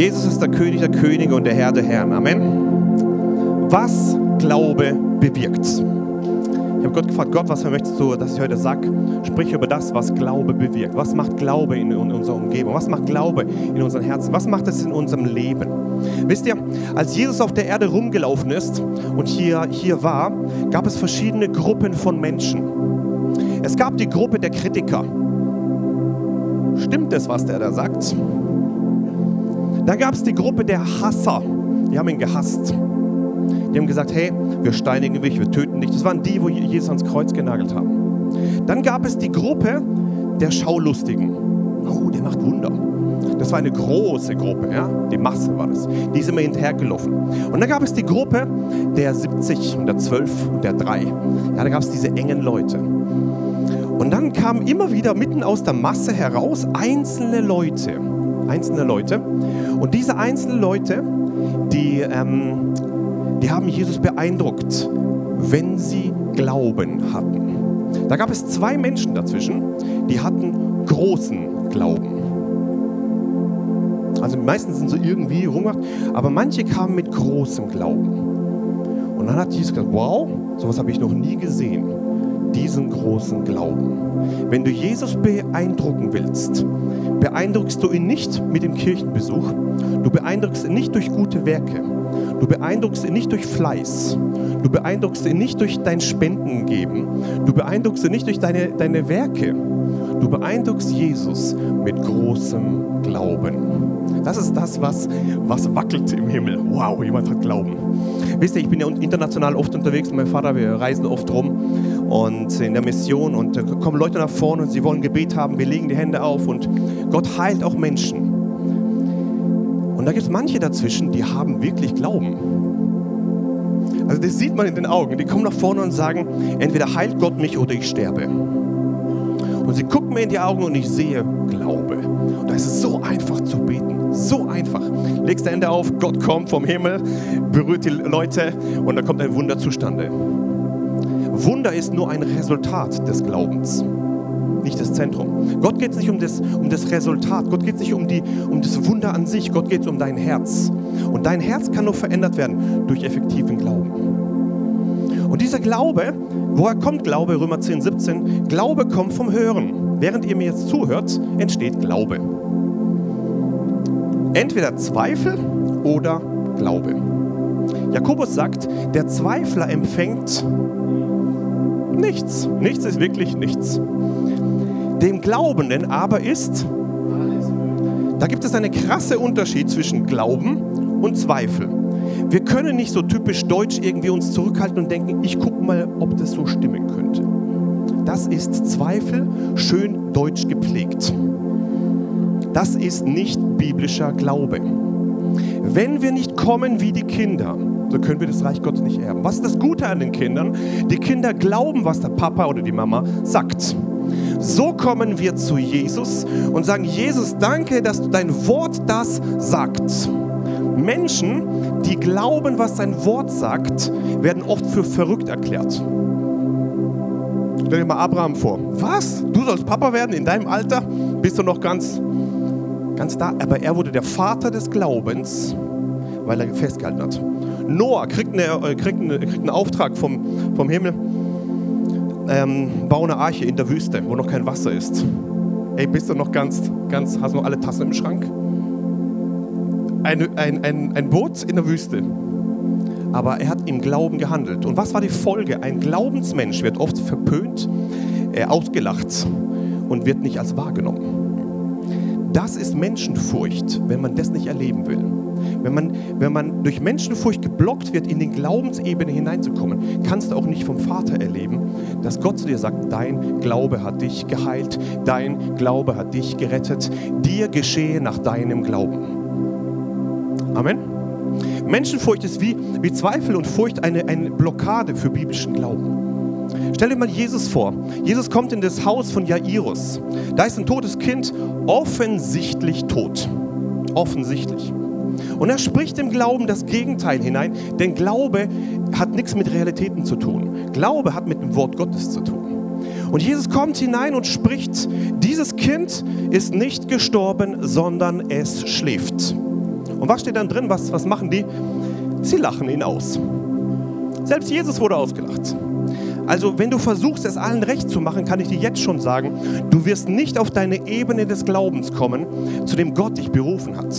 Jesus ist der König der Könige und der Herr der Herren. Amen. Was Glaube bewirkt. Ich habe Gott gefragt, Gott, was möchtest du, dass ich heute sage? Sprich über das, was Glaube bewirkt. Was macht Glaube in, unserer Umgebung? Was macht Glaube in unseren Herzen? Was macht es in unserem Leben? Wisst ihr, als Jesus auf der Erde rumgelaufen ist und hier, hier war, gab es verschiedene Gruppen von Menschen. Es gab die Gruppe der Kritiker. Stimmt es, was der da sagt? Dann gab es die Gruppe der Hasser. Die haben ihn gehasst. Die haben gesagt, hey, wir steinigen dich, wir töten dich. Das waren die, wo Jesus ans Kreuz genagelt haben. Dann gab es die Gruppe der Schaulustigen. Oh, der macht Wunder. Das war eine große Gruppe, ja? die Masse war das. Die sind immer hinterhergelaufen. Und dann gab es die Gruppe der 70 und der 12 und der 3. Ja, da gab es diese engen Leute. Und dann kamen immer wieder mitten aus der Masse heraus einzelne Leute. Einzelne Leute. Und diese einzelnen Leute, die, ähm, die haben Jesus beeindruckt, wenn sie Glauben hatten. Da gab es zwei Menschen dazwischen, die hatten großen Glauben. Also meistens sind so irgendwie rumgemacht, aber manche kamen mit großem Glauben. Und dann hat Jesus gesagt, wow, sowas habe ich noch nie gesehen, diesen großen Glauben. Wenn du Jesus beeindrucken willst, beeindruckst du ihn nicht mit dem Kirchenbesuch, du beeindruckst ihn nicht durch gute Werke, du beeindruckst ihn nicht durch Fleiß, du beeindruckst ihn nicht durch dein Spendengeben, du beeindruckst ihn nicht durch deine, deine Werke, du beeindruckst Jesus mit großem Glauben. Das ist das, was, was wackelt im Himmel. Wow, jemand hat Glauben. Wisst ihr, ich bin ja international oft unterwegs. Mein Vater, wir reisen oft rum und in der Mission und da kommen Leute nach vorne und sie wollen Gebet haben. Wir legen die Hände auf und Gott heilt auch Menschen. Und da gibt es manche dazwischen, die haben wirklich Glauben. Also das sieht man in den Augen. Die kommen nach vorne und sagen, entweder heilt Gott mich oder ich sterbe. Und sie gucken mir in die Augen und ich sehe Glaube. Und da ist es so einfach zu beten. So einfach. Legst die Hände auf, Gott kommt vom Himmel, berührt die Leute und da kommt ein Wunder zustande. Wunder ist nur ein Resultat des Glaubens, nicht das Zentrum. Gott geht es nicht um das, um das Resultat, Gott geht es nicht um, die, um das Wunder an sich, Gott geht es um dein Herz. Und dein Herz kann nur verändert werden durch effektiven Glauben. Und dieser Glaube, woher kommt Glaube? Römer 10, 17. Glaube kommt vom Hören. Während ihr mir jetzt zuhört, entsteht Glaube. Entweder Zweifel oder Glaube. Jakobus sagt, der Zweifler empfängt nichts. Nichts ist wirklich nichts. Dem Glaubenden aber ist, da gibt es einen krassen Unterschied zwischen Glauben und Zweifel. Wir können nicht so typisch deutsch irgendwie uns zurückhalten und denken, ich gucke mal, ob das so stimmen könnte. Das ist Zweifel, schön deutsch gepflegt. Das ist nicht biblischer Glaube. Wenn wir nicht kommen wie die Kinder, so können wir das Reich Gottes nicht erben. Was ist das Gute an den Kindern? Die Kinder glauben, was der Papa oder die Mama sagt. So kommen wir zu Jesus und sagen, Jesus, danke, dass du dein Wort das sagt. Menschen, die glauben, was sein Wort sagt, werden oft für verrückt erklärt. Stell dir mal Abraham vor. Was? Du sollst Papa werden in deinem Alter? Bist du noch ganz, ganz da? Aber er wurde der Vater des Glaubens, weil er festgehalten hat. Noah kriegt, eine, äh, kriegt, eine, kriegt einen Auftrag vom, vom Himmel. Ähm, bau eine Arche in der Wüste, wo noch kein Wasser ist. Ey, bist du noch ganz, ganz, hast du noch alle Tassen im Schrank? Ein, ein, ein, ein Boot in der Wüste. Aber er hat im Glauben gehandelt. Und was war die Folge? Ein Glaubensmensch wird oft verpönt, äh, ausgelacht und wird nicht als wahrgenommen. Das ist Menschenfurcht, wenn man das nicht erleben will. Wenn man, wenn man durch Menschenfurcht geblockt wird, in die Glaubensebene hineinzukommen, kannst du auch nicht vom Vater erleben, dass Gott zu dir sagt, dein Glaube hat dich geheilt, dein Glaube hat dich gerettet, dir geschehe nach deinem Glauben. Amen. Menschenfurcht ist wie, wie Zweifel und Furcht eine, eine Blockade für biblischen Glauben. Stell dir mal Jesus vor. Jesus kommt in das Haus von Jairus. Da ist ein totes Kind, offensichtlich tot. Offensichtlich. Und er spricht im Glauben das Gegenteil hinein, denn Glaube hat nichts mit Realitäten zu tun. Glaube hat mit dem Wort Gottes zu tun. Und Jesus kommt hinein und spricht, dieses Kind ist nicht gestorben, sondern es schläft. Und was steht dann drin? Was, was machen die? Sie lachen ihn aus. Selbst Jesus wurde ausgelacht. Also wenn du versuchst, es allen recht zu machen, kann ich dir jetzt schon sagen, du wirst nicht auf deine Ebene des Glaubens kommen, zu dem Gott dich berufen hat.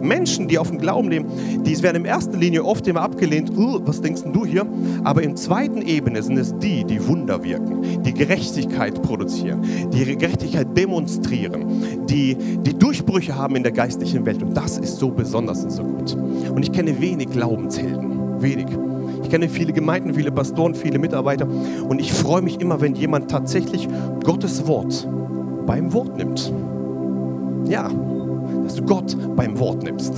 Menschen, die auf dem Glauben leben, die werden in erster Linie oft immer abgelehnt, was denkst du hier? Aber in zweiten Ebene sind es die, die Wunder wirken, die Gerechtigkeit produzieren, die Gerechtigkeit demonstrieren, die, die Durchbrüche haben in der geistlichen Welt. Und das ist so besonders und so gut. Und ich kenne wenig Glaubenshelden, wenig. Ich kenne viele Gemeinden, viele Pastoren, viele Mitarbeiter. Und ich freue mich immer, wenn jemand tatsächlich Gottes Wort beim Wort nimmt. Ja, dass du Gott beim Wort nimmst.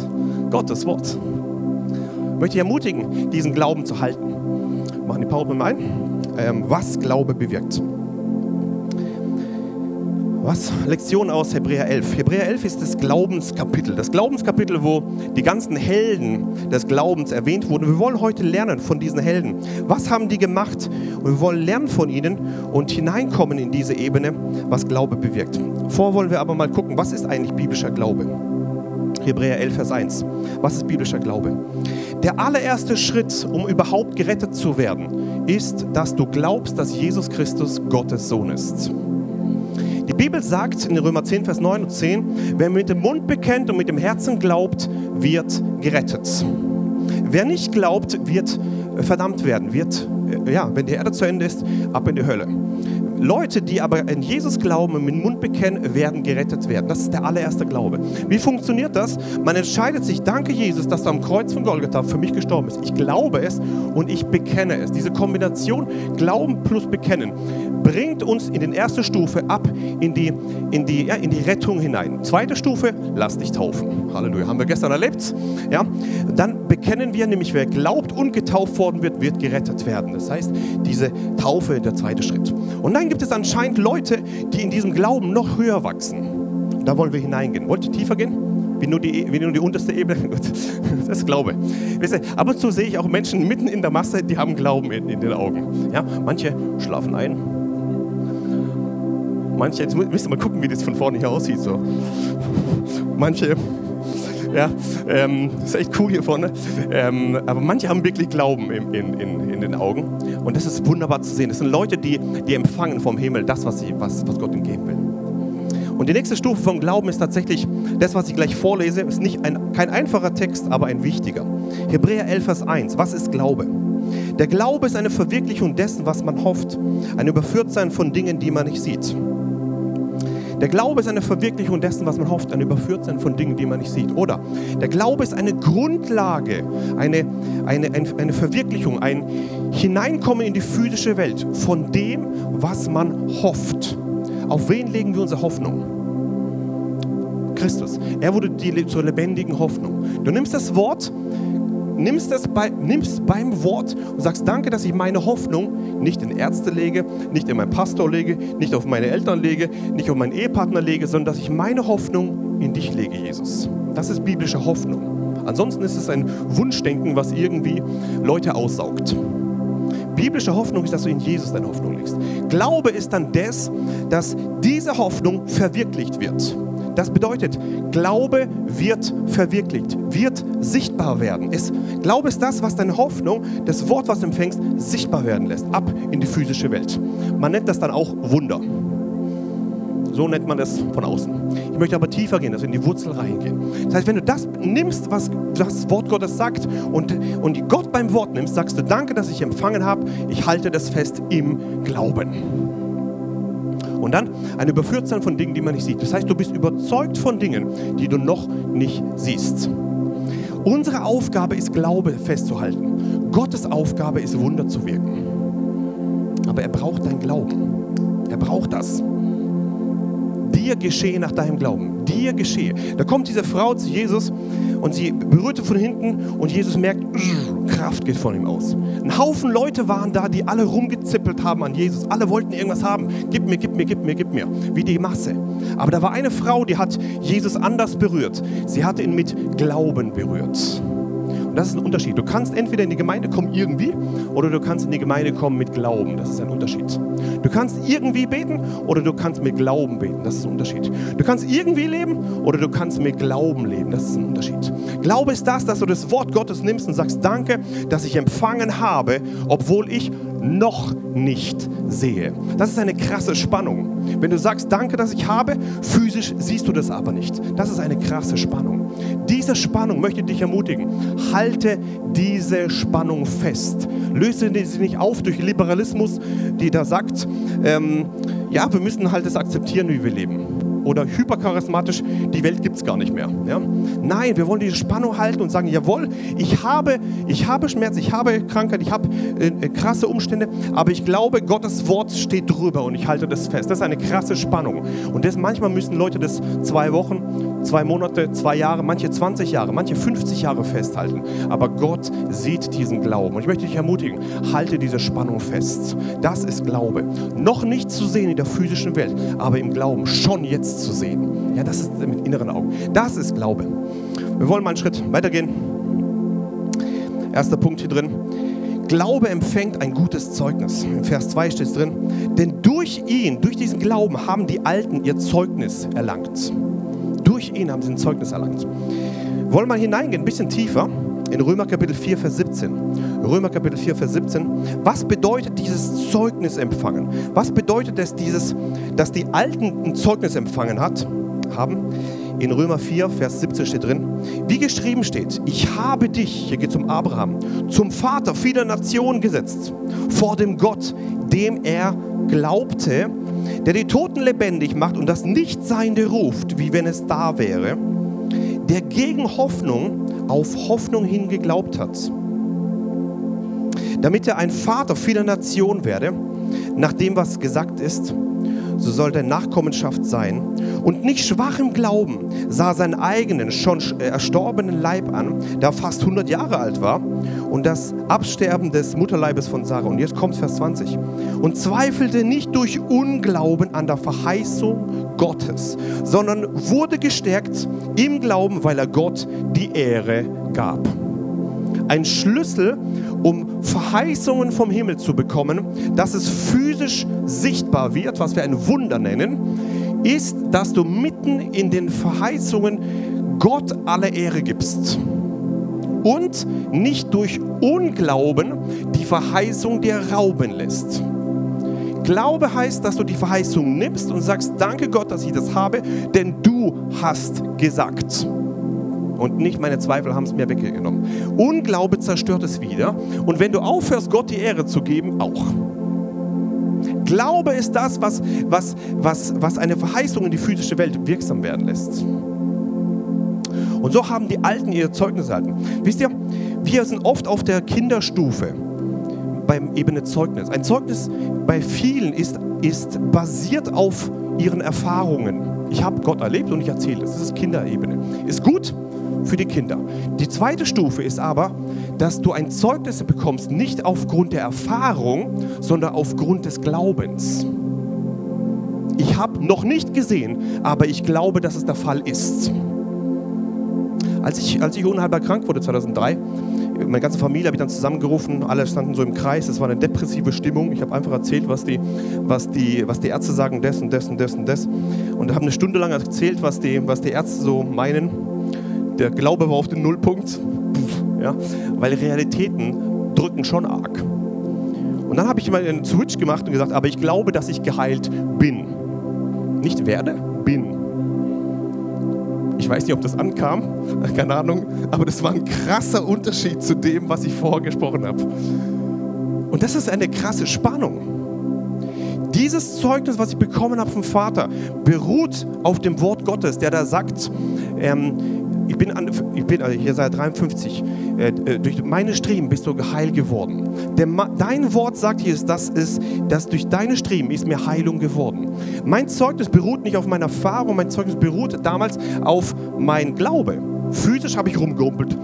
Gottes Wort. Ich möchte dich ermutigen, diesen Glauben zu halten. Machen die PowerPoint ein. Ähm, was Glaube bewirkt. Was? Lektion aus Hebräer 11. Hebräer 11 ist das Glaubenskapitel. Das Glaubenskapitel, wo die ganzen Helden des Glaubens erwähnt wurden. Wir wollen heute lernen von diesen Helden. Was haben die gemacht? Und wir wollen lernen von ihnen und hineinkommen in diese Ebene, was Glaube bewirkt. Vor wollen wir aber mal gucken, was ist eigentlich biblischer Glaube? Hebräer 11, Vers 1. Was ist biblischer Glaube? Der allererste Schritt, um überhaupt gerettet zu werden, ist, dass du glaubst, dass Jesus Christus Gottes Sohn ist. Die Bibel sagt in Römer 10, Vers 9 und 10, wer mit dem Mund bekennt und mit dem Herzen glaubt, wird gerettet. Wer nicht glaubt, wird verdammt werden, wird, äh, ja, wenn die Erde zu Ende ist, ab in die Hölle. Leute, die aber in Jesus glauben und mit dem Mund bekennen, werden gerettet werden. Das ist der allererste Glaube. Wie funktioniert das? Man entscheidet sich, danke Jesus, dass du am Kreuz von Golgatha für mich gestorben bist. Ich glaube es und ich bekenne es. Diese Kombination Glauben plus Bekennen bringt uns in die erste Stufe ab in die, in die, ja, in die Rettung hinein. Zweite Stufe, lass dich taufen. Halleluja, haben wir gestern erlebt. Ja? Dann bekennen wir nämlich, wer glaubt und getauft worden wird, wird gerettet werden. Das heißt, diese Taufe, der zweite Schritt. Und dann gibt es anscheinend Leute, die in diesem Glauben noch höher wachsen. Da wollen wir hineingehen. Wollt ihr tiefer gehen? Wie nur die, wie nur die unterste Ebene? Das ist Glaube. Ab und zu sehe ich auch Menschen mitten in der Masse, die haben Glauben in, in den Augen. Ja, manche schlafen ein. Manche, jetzt müsst ihr mal gucken, wie das von vorne hier aussieht. So. Manche ja, ähm, ist echt cool hier vorne. Ähm, aber manche haben wirklich Glauben in, in, in, den Augen. Und das ist wunderbar zu sehen. Das sind Leute, die, die empfangen vom Himmel das, was, sie, was, was Gott ihnen geben will. Und die nächste Stufe vom Glauben ist tatsächlich das, was ich gleich vorlese, ist nicht ein, kein einfacher Text, aber ein wichtiger. Hebräer 11, Vers 1. Was ist Glaube? Der Glaube ist eine Verwirklichung dessen, was man hofft, ein Überführtsein von Dingen, die man nicht sieht. Der Glaube ist eine Verwirklichung dessen, was man hofft, ein Überführtsein von Dingen, die man nicht sieht. Oder der Glaube ist eine Grundlage, eine, eine, eine Verwirklichung, ein Hineinkommen in die physische Welt von dem, was man hofft. Auf wen legen wir unsere Hoffnung? Christus. Er wurde die, zur lebendigen Hoffnung. Du nimmst das Wort, nimmst es bei, nimmst beim Wort und sagst, danke, dass ich meine Hoffnung nicht in Ärzte lege, nicht in meinen Pastor lege, nicht auf meine Eltern lege, nicht auf meinen Ehepartner lege, sondern dass ich meine Hoffnung in dich lege, Jesus. Das ist biblische Hoffnung. Ansonsten ist es ein Wunschdenken, was irgendwie Leute aussaugt. Biblische Hoffnung ist, dass du in Jesus deine Hoffnung legst. Glaube ist dann das, dass diese Hoffnung verwirklicht wird. Das bedeutet, Glaube wird verwirklicht, wird sichtbar werden. Es, Glaube ist das, was deine Hoffnung, das Wort, was du empfängst, sichtbar werden lässt, ab in die physische Welt. Man nennt das dann auch Wunder. So nennt man das von außen. Ich möchte aber tiefer gehen, wir in die Wurzel reingehen. Das heißt, wenn du das nimmst, was das Wort Gottes sagt und, und Gott beim Wort nimmst, sagst du, danke, dass ich empfangen habe, ich halte das fest im Glauben. Und dann ein Überführtsein von Dingen, die man nicht sieht. Das heißt, du bist überzeugt von Dingen, die du noch nicht siehst. Unsere Aufgabe ist, Glaube festzuhalten. Gottes Aufgabe ist, Wunder zu wirken. Aber er braucht dein Glauben. Er braucht das. Dir geschehe nach deinem Glauben. Dir geschehe. Da kommt diese Frau zu Jesus und sie berührte von hinten und Jesus merkt, Kraft geht von ihm aus. Ein Haufen Leute waren da, die alle rumgezippelt haben an Jesus. Alle wollten irgendwas haben. Gib mir, gib mir, gib mir, gib mir. Wie die Masse. Aber da war eine Frau, die hat Jesus anders berührt. Sie hatte ihn mit Glauben berührt. Und das ist ein Unterschied. Du kannst entweder in die Gemeinde kommen irgendwie oder du kannst in die Gemeinde kommen mit Glauben. Das ist ein Unterschied. Du kannst irgendwie beten oder du kannst mit Glauben beten. Das ist ein Unterschied. Du kannst irgendwie leben oder du kannst mit Glauben leben. Das ist ein Unterschied. Glaube ist das, dass du das Wort Gottes nimmst und sagst, danke, dass ich empfangen habe, obwohl ich noch nicht sehe. Das ist eine krasse Spannung. Wenn du sagst, danke, dass ich habe, physisch siehst du das aber nicht. Das ist eine krasse Spannung. Diese Spannung möchte dich ermutigen. Halte diese Spannung fest. Löse sie nicht auf durch Liberalismus, die da sagt, ähm, ja, wir müssen halt das akzeptieren, wie wir leben oder hypercharismatisch, die Welt gibt es gar nicht mehr. Ja? Nein, wir wollen diese Spannung halten und sagen, jawohl, ich habe, ich habe Schmerz, ich habe Krankheit, ich habe äh, äh, krasse Umstände, aber ich glaube, Gottes Wort steht drüber und ich halte das fest. Das ist eine krasse Spannung. Und das, manchmal müssen Leute das zwei Wochen, zwei Monate, zwei Jahre, manche 20 Jahre, manche 50 Jahre festhalten. Aber Gott sieht diesen Glauben. Und ich möchte dich ermutigen, halte diese Spannung fest. Das ist Glaube. Noch nicht zu sehen in der physischen Welt, aber im Glauben schon jetzt zu sehen. Ja, das ist mit inneren Augen. Das ist Glaube. Wir wollen mal einen Schritt weitergehen. Erster Punkt hier drin. Glaube empfängt ein gutes Zeugnis. Im Vers 2 steht es drin. Denn durch ihn, durch diesen Glauben haben die Alten ihr Zeugnis erlangt. Durch ihn haben sie ein Zeugnis erlangt. Wir wollen mal hineingehen, ein bisschen tiefer in Römer Kapitel 4, Vers 17. Römer Kapitel 4, Vers 17. Was bedeutet dieses Zeugnis empfangen? Was bedeutet es, dieses, dass die Alten ein Zeugnis empfangen hat, haben? In Römer 4, Vers 17 steht drin, wie geschrieben steht, ich habe dich, hier geht es um Abraham, zum Vater vieler Nationen gesetzt, vor dem Gott, dem er glaubte, der die Toten lebendig macht und das Nichtseiende ruft, wie wenn es da wäre, der gegen Hoffnung auf Hoffnung hin geglaubt hat, damit er ein Vater vieler Nationen werde, nach dem, was gesagt ist, so soll der Nachkommenschaft sein. Und nicht schwach im Glauben sah seinen eigenen, schon äh, erstorbenen Leib an, der fast 100 Jahre alt war, und das Absterben des Mutterleibes von Sarah. Und jetzt kommt Vers 20. Und zweifelte nicht durch Unglauben an der Verheißung Gottes, sondern wurde gestärkt im Glauben, weil er Gott die Ehre gab. Ein Schlüssel, um Verheißungen vom Himmel zu bekommen, dass es physisch sichtbar wird, was wir ein Wunder nennen, ist, dass du mitten in den Verheißungen Gott alle Ehre gibst und nicht durch Unglauben die Verheißung dir rauben lässt. Glaube heißt, dass du die Verheißung nimmst und sagst, danke Gott, dass ich das habe, denn du hast gesagt. Und nicht meine Zweifel haben es mir weggenommen. Unglaube zerstört es wieder. Und wenn du aufhörst, Gott die Ehre zu geben, auch. Glaube ist das, was, was, was, was eine Verheißung in die physische Welt wirksam werden lässt. Und so haben die Alten ihr Zeugnis erhalten. Wisst ihr, wir sind oft auf der Kinderstufe beim Ebene Zeugnis. Ein Zeugnis bei vielen ist, ist basiert auf ihren Erfahrungen. Ich habe Gott erlebt und ich erzähle es. Das ist Kinderebene. Ist gut, für die Kinder. Die zweite Stufe ist aber, dass du ein Zeugnis bekommst, nicht aufgrund der Erfahrung, sondern aufgrund des Glaubens. Ich habe noch nicht gesehen, aber ich glaube, dass es der Fall ist. Als ich, als ich unheilbar krank wurde 2003, meine ganze Familie habe ich dann zusammengerufen, alle standen so im Kreis, es war eine depressive Stimmung. Ich habe einfach erzählt, was die, was, die, was die Ärzte sagen, das und das und das und das. Und habe eine Stunde lang erzählt, was die, was die Ärzte so meinen. Der Glaube war auf den Nullpunkt, ja, weil Realitäten drücken schon arg. Und dann habe ich mal einen Switch gemacht und gesagt, aber ich glaube, dass ich geheilt bin. Nicht werde, bin. Ich weiß nicht, ob das ankam, keine Ahnung, aber das war ein krasser Unterschied zu dem, was ich vorher gesprochen habe. Und das ist eine krasse Spannung. Dieses Zeugnis, was ich bekommen habe vom Vater, beruht auf dem Wort Gottes, der da sagt, ähm, ich bin, an, ich bin also Jesaja 53, äh, äh, durch meine Streben bist du geheilt geworden. Der, dein Wort sagt hier, dass, ist, dass durch deine Streben ist mir Heilung geworden. Mein Zeugnis beruht nicht auf meiner Erfahrung, mein Zeugnis beruht damals auf mein Glaube. Physisch habe ich rumgerumpelt,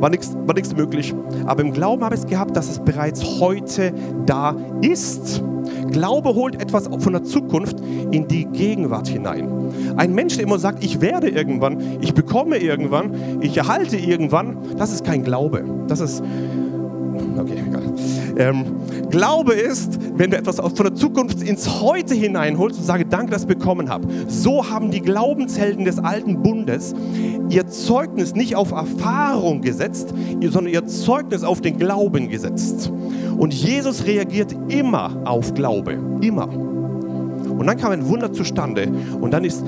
war nichts war möglich. Aber im Glauben habe ich es gehabt, dass es bereits heute da ist. Glaube holt etwas von der Zukunft in die Gegenwart hinein. Ein Mensch, der immer sagt, ich werde irgendwann, ich bekomme irgendwann, ich erhalte irgendwann, das ist kein Glaube. Das ist Okay, egal. Ähm, Glaube ist, wenn du etwas von der Zukunft ins Heute hineinholst und sagst, danke, dass ich bekommen habe. So haben die Glaubenshelden des alten Bundes ihr Zeugnis nicht auf Erfahrung gesetzt, sondern ihr Zeugnis auf den Glauben gesetzt. Und Jesus reagiert immer auf Glaube. Immer. Und dann kam ein Wunder zustande. Und dann ist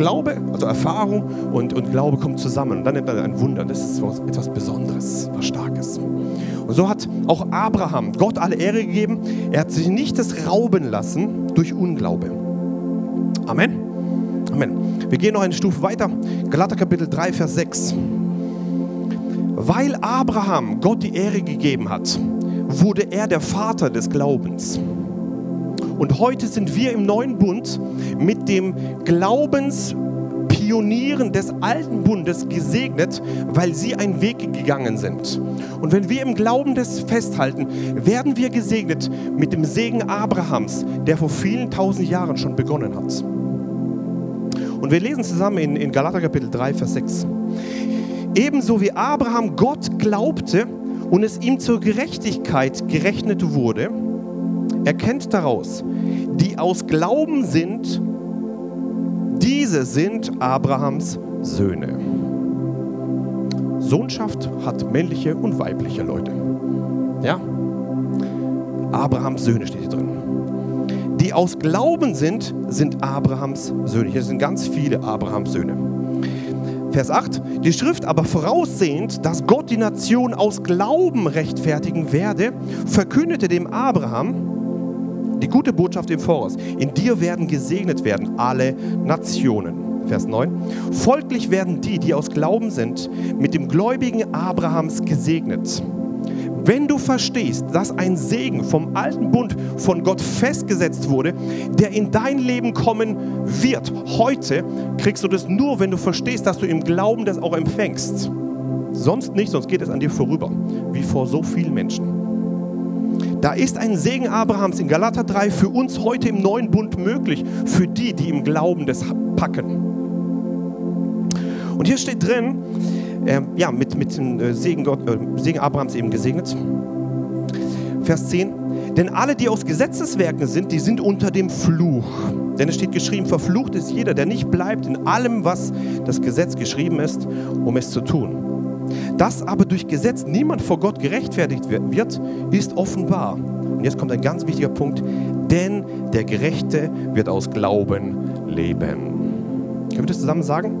Glaube, also Erfahrung und, und Glaube kommen zusammen. Und dann nennt er ein Wunder. Das ist etwas Besonderes, was Starkes. Und so hat auch Abraham Gott alle Ehre gegeben. Er hat sich nicht das rauben lassen durch Unglaube. Amen. Amen. Wir gehen noch eine Stufe weiter. Galater Kapitel 3, Vers 6. Weil Abraham Gott die Ehre gegeben hat, wurde er der Vater des Glaubens. Und heute sind wir im neuen Bund mit dem Glaubenspionieren des alten Bundes gesegnet, weil sie einen Weg gegangen sind. Und wenn wir im Glauben das festhalten, werden wir gesegnet mit dem Segen Abrahams, der vor vielen tausend Jahren schon begonnen hat. Und wir lesen zusammen in, in Galater Kapitel 3, Vers 6. Ebenso wie Abraham Gott glaubte und es ihm zur Gerechtigkeit gerechnet wurde, erkennt daraus, die aus Glauben sind, diese sind Abrahams Söhne. Sohnschaft hat männliche und weibliche Leute. Ja? Abrahams Söhne steht hier drin. Die aus Glauben sind, sind Abrahams Söhne. Hier sind ganz viele Abrahams Söhne. Vers 8. Die Schrift aber voraussehend, dass Gott die Nation aus Glauben rechtfertigen werde, verkündete dem Abraham, die gute Botschaft im Voraus. In dir werden gesegnet werden alle Nationen. Vers 9. Folglich werden die, die aus Glauben sind, mit dem gläubigen Abrahams gesegnet. Wenn du verstehst, dass ein Segen vom alten Bund von Gott festgesetzt wurde, der in dein Leben kommen wird, heute kriegst du das nur, wenn du verstehst, dass du im Glauben das auch empfängst. Sonst nicht, sonst geht es an dir vorüber, wie vor so vielen Menschen. Da ist ein Segen Abrahams in Galater 3 für uns heute im neuen Bund möglich, für die, die im Glauben das packen. Und hier steht drin, äh, ja, mit, mit dem äh, Segen, Gott, äh, Segen Abrahams eben gesegnet. Vers 10. Denn alle, die aus Gesetzeswerken sind, die sind unter dem Fluch. Denn es steht geschrieben, verflucht ist jeder, der nicht bleibt in allem, was das Gesetz geschrieben ist, um es zu tun. Dass aber durch Gesetz niemand vor Gott gerechtfertigt wird, ist offenbar. Und jetzt kommt ein ganz wichtiger Punkt, denn der Gerechte wird aus Glauben leben. Können wir das zusammen sagen?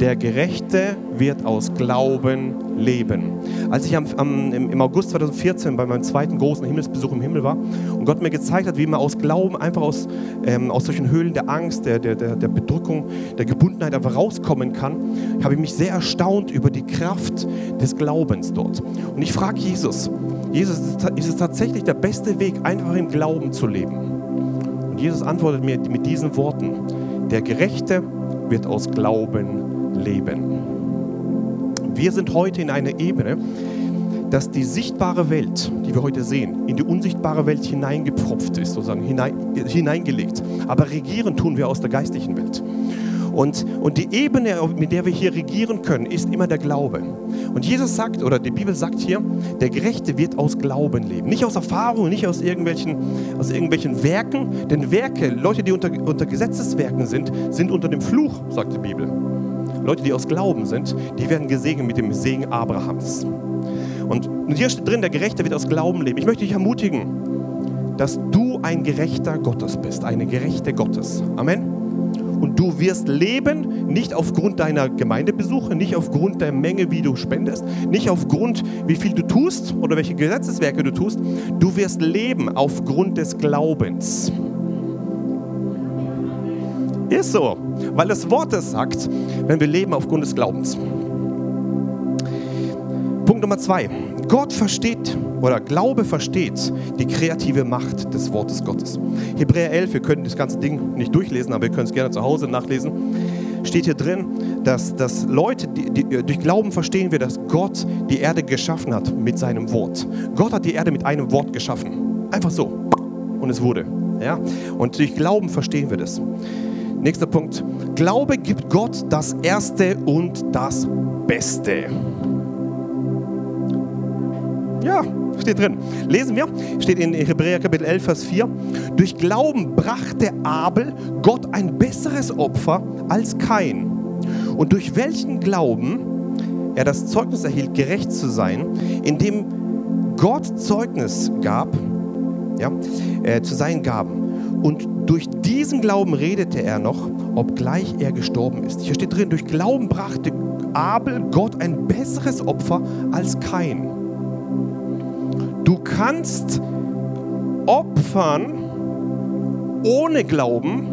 Der Gerechte wird aus Glauben leben. Als ich am, am, im August 2014 bei meinem zweiten großen Himmelsbesuch im Himmel war und Gott mir gezeigt hat, wie man aus Glauben einfach aus, ähm, aus solchen Höhlen der Angst, der, der, der, Bedrückung, der Gebundenheit einfach rauskommen kann, habe ich mich sehr erstaunt über die Kraft des Glaubens dort. Und ich frage Jesus, Jesus, ist es tatsächlich der beste Weg, einfach im Glauben zu leben? Und Jesus antwortet mir mit diesen Worten, der Gerechte wird aus Glauben leben. Wir sind heute in einer Ebene, dass die sichtbare Welt, die wir heute sehen, in die unsichtbare Welt hineingepfropft ist, sozusagen hinein, hineingelegt. Aber regieren tun wir aus der geistlichen Welt. Und, und die Ebene, mit der wir hier regieren können, ist immer der Glaube. Und Jesus sagt, oder die Bibel sagt hier, der Gerechte wird aus Glauben leben. Nicht aus Erfahrung, nicht aus irgendwelchen, aus irgendwelchen Werken. Denn Werke, Leute, die unter, unter Gesetzeswerken sind, sind unter dem Fluch, sagt die Bibel. Leute, die aus Glauben sind, die werden gesegnet mit dem Segen Abrahams. Und hier steht drin, der Gerechte wird aus Glauben leben. Ich möchte dich ermutigen, dass du ein Gerechter Gottes bist, eine Gerechte Gottes. Amen. Und du wirst leben, nicht aufgrund deiner Gemeindebesuche, nicht aufgrund der Menge, wie du spendest, nicht aufgrund, wie viel du tust oder welche Gesetzeswerke du tust. Du wirst leben aufgrund des Glaubens. Ist so, weil das Wort es sagt, wenn wir leben aufgrund des Glaubens. Punkt Nummer zwei. Gott versteht oder Glaube versteht die kreative Macht des Wortes Gottes. Hebräer 11, wir können das ganze Ding nicht durchlesen, aber wir können es gerne zu Hause nachlesen. Steht hier drin, dass, dass Leute, die, die, durch Glauben verstehen wir, dass Gott die Erde geschaffen hat mit seinem Wort. Gott hat die Erde mit einem Wort geschaffen. Einfach so. und es wurde. Ja? Und durch Glauben verstehen wir das. Nächster Punkt. Glaube gibt Gott das Erste und das Beste. Ja, steht drin. Lesen wir, steht in Hebräer Kapitel 11, Vers 4. Durch Glauben brachte Abel Gott ein besseres Opfer als Kain. Und durch welchen Glauben er das Zeugnis erhielt, gerecht zu sein, indem Gott Zeugnis gab, ja, äh, zu seinen Gaben. Und durch diesen Glauben redete er noch, obgleich er gestorben ist. Hier steht drin, durch Glauben brachte Abel Gott ein besseres Opfer als Kain. Du kannst opfern ohne Glauben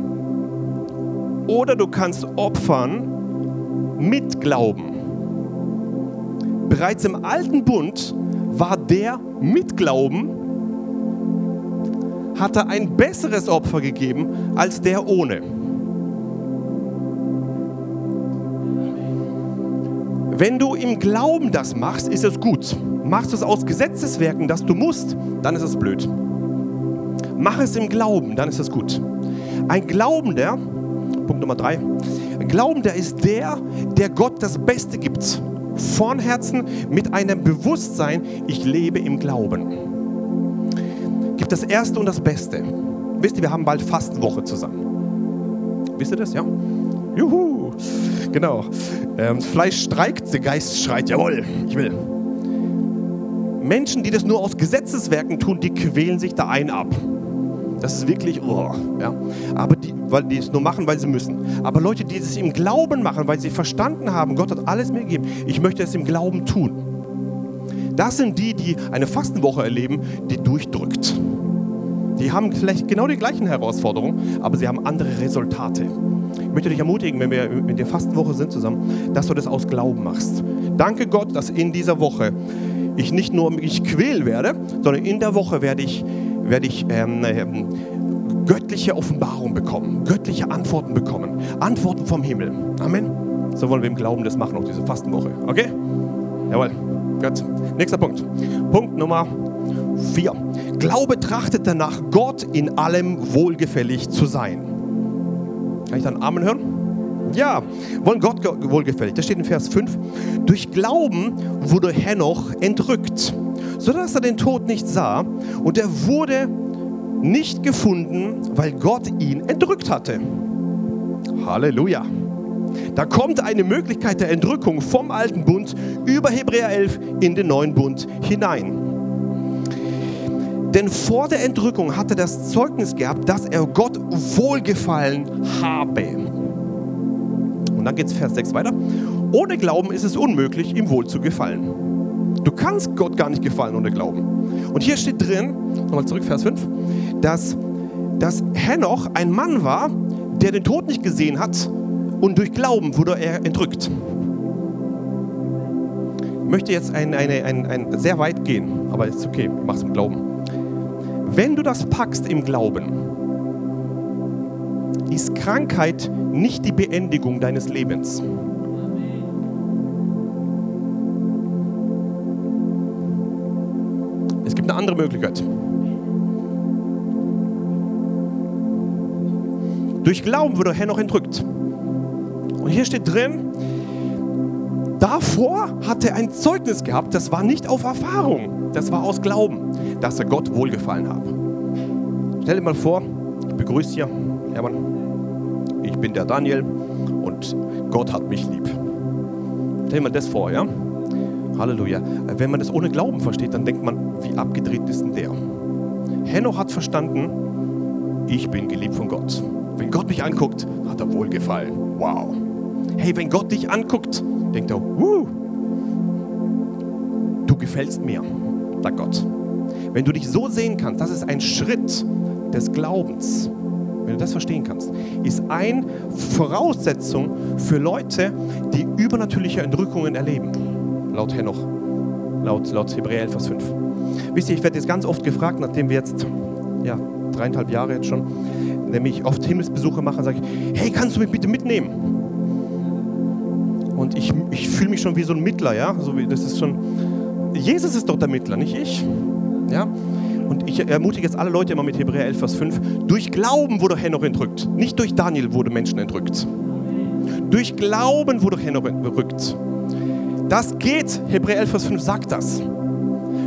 oder du kannst opfern mit Glauben. Bereits im alten Bund war der mit Glauben, hatte ein besseres Opfer gegeben als der ohne. Wenn du im Glauben das machst, ist es gut. Machst du es aus Gesetzeswerken, dass du musst, dann ist es blöd. Mach es im Glauben, dann ist es gut. Ein Glaubender, Punkt Nummer drei, ein Glaubender ist der, der Gott das Beste gibt. Von Herzen mit einem Bewusstsein, ich lebe im Glauben. Gibt das Erste und das Beste. Wisst ihr, wir haben bald Fastenwoche zusammen. Wisst ihr das, ja? Juhu! Genau. Ähm, das Fleisch streikt, der Geist schreit, jawohl, ich will. Menschen, die das nur aus Gesetzeswerken tun, die quälen sich da ein ab. Das ist wirklich, oh, ja. Aber die, weil die es nur machen, weil sie müssen. Aber Leute, die es im Glauben machen, weil sie verstanden haben, Gott hat alles mir gegeben, ich möchte es im Glauben tun. Das sind die, die eine Fastenwoche erleben, die durchdrückt. Die haben vielleicht genau die gleichen Herausforderungen, aber sie haben andere Resultate. Ich möchte dich ermutigen, wenn wir in der Fastenwoche sind zusammen, dass du das aus Glauben machst. Danke Gott, dass in dieser Woche ich nicht nur mich quäl werde, sondern in der Woche werde ich, werde ich ähm, ähm, göttliche Offenbarung bekommen, göttliche Antworten bekommen, Antworten vom Himmel. Amen. So wollen wir im Glauben das machen, auch diese Fastenwoche. Okay? Jawohl. Gut. Nächster Punkt. Punkt Nummer vier. Glaube trachtet danach, Gott in allem wohlgefällig zu sein. Kann ich dann Amen hören? Ja, wollen Gott wohlgefällig. Das steht in Vers 5. Durch Glauben wurde Henoch entrückt, sodass er den Tod nicht sah. Und er wurde nicht gefunden, weil Gott ihn entrückt hatte. Halleluja. Da kommt eine Möglichkeit der Entrückung vom alten Bund über Hebräer 11 in den neuen Bund hinein. Denn vor der Entrückung hatte das Zeugnis gehabt, dass er Gott wohlgefallen habe. Und dann geht es Vers 6 weiter. Ohne Glauben ist es unmöglich, ihm wohl zu gefallen. Du kannst Gott gar nicht gefallen ohne Glauben. Und hier steht drin, nochmal zurück, Vers 5, dass, dass Henoch ein Mann war, der den Tod nicht gesehen hat und durch Glauben wurde er entrückt. Ich möchte jetzt ein, eine, ein, ein, sehr weit gehen, aber ist okay, ich mache es im Glauben. Wenn du das packst im Glauben, ist Krankheit nicht die Beendigung deines Lebens. Es gibt eine andere Möglichkeit. Durch Glauben wurde Henoch entrückt. Und hier steht drin, davor hat er ein Zeugnis gehabt, das war nicht auf Erfahrung, das war aus Glauben, dass er Gott wohlgefallen hat. Stell dir mal vor, ich begrüße hier, Hermann, ich bin der Daniel und Gott hat mich lieb. Stell dir mal das vor, ja? Halleluja. Wenn man das ohne Glauben versteht, dann denkt man, wie abgedreht ist denn der? Henoch hat verstanden, ich bin geliebt von Gott. Wenn Gott mich anguckt, hat er wohlgefallen. Wow. Hey, wenn Gott dich anguckt, denkt er, Wuh, du gefällst mir, sagt Gott. Wenn du dich so sehen kannst, das ist ein Schritt des Glaubens. Wenn du das verstehen kannst, ist eine Voraussetzung für Leute, die übernatürliche Entrückungen erleben. Laut Henoch, laut, laut Hebräer 11, Vers 5. Wisst ihr, ich werde jetzt ganz oft gefragt, nachdem wir jetzt, ja, dreieinhalb Jahre jetzt schon, nämlich oft Himmelsbesuche machen, sage ich, hey, kannst du mich bitte mitnehmen? Und ich, ich fühle mich schon wie so ein Mittler, ja? So wie, das ist schon, Jesus ist doch der Mittler, nicht ich. Ja? und ich ermutige jetzt alle Leute immer mit Hebräer 11, Vers 5, durch Glauben wurde Henoch entrückt. Nicht durch Daniel wurde Menschen entrückt. Durch Glauben wurde Henoch entrückt. Das geht, Hebräer 11, Vers 5 sagt das.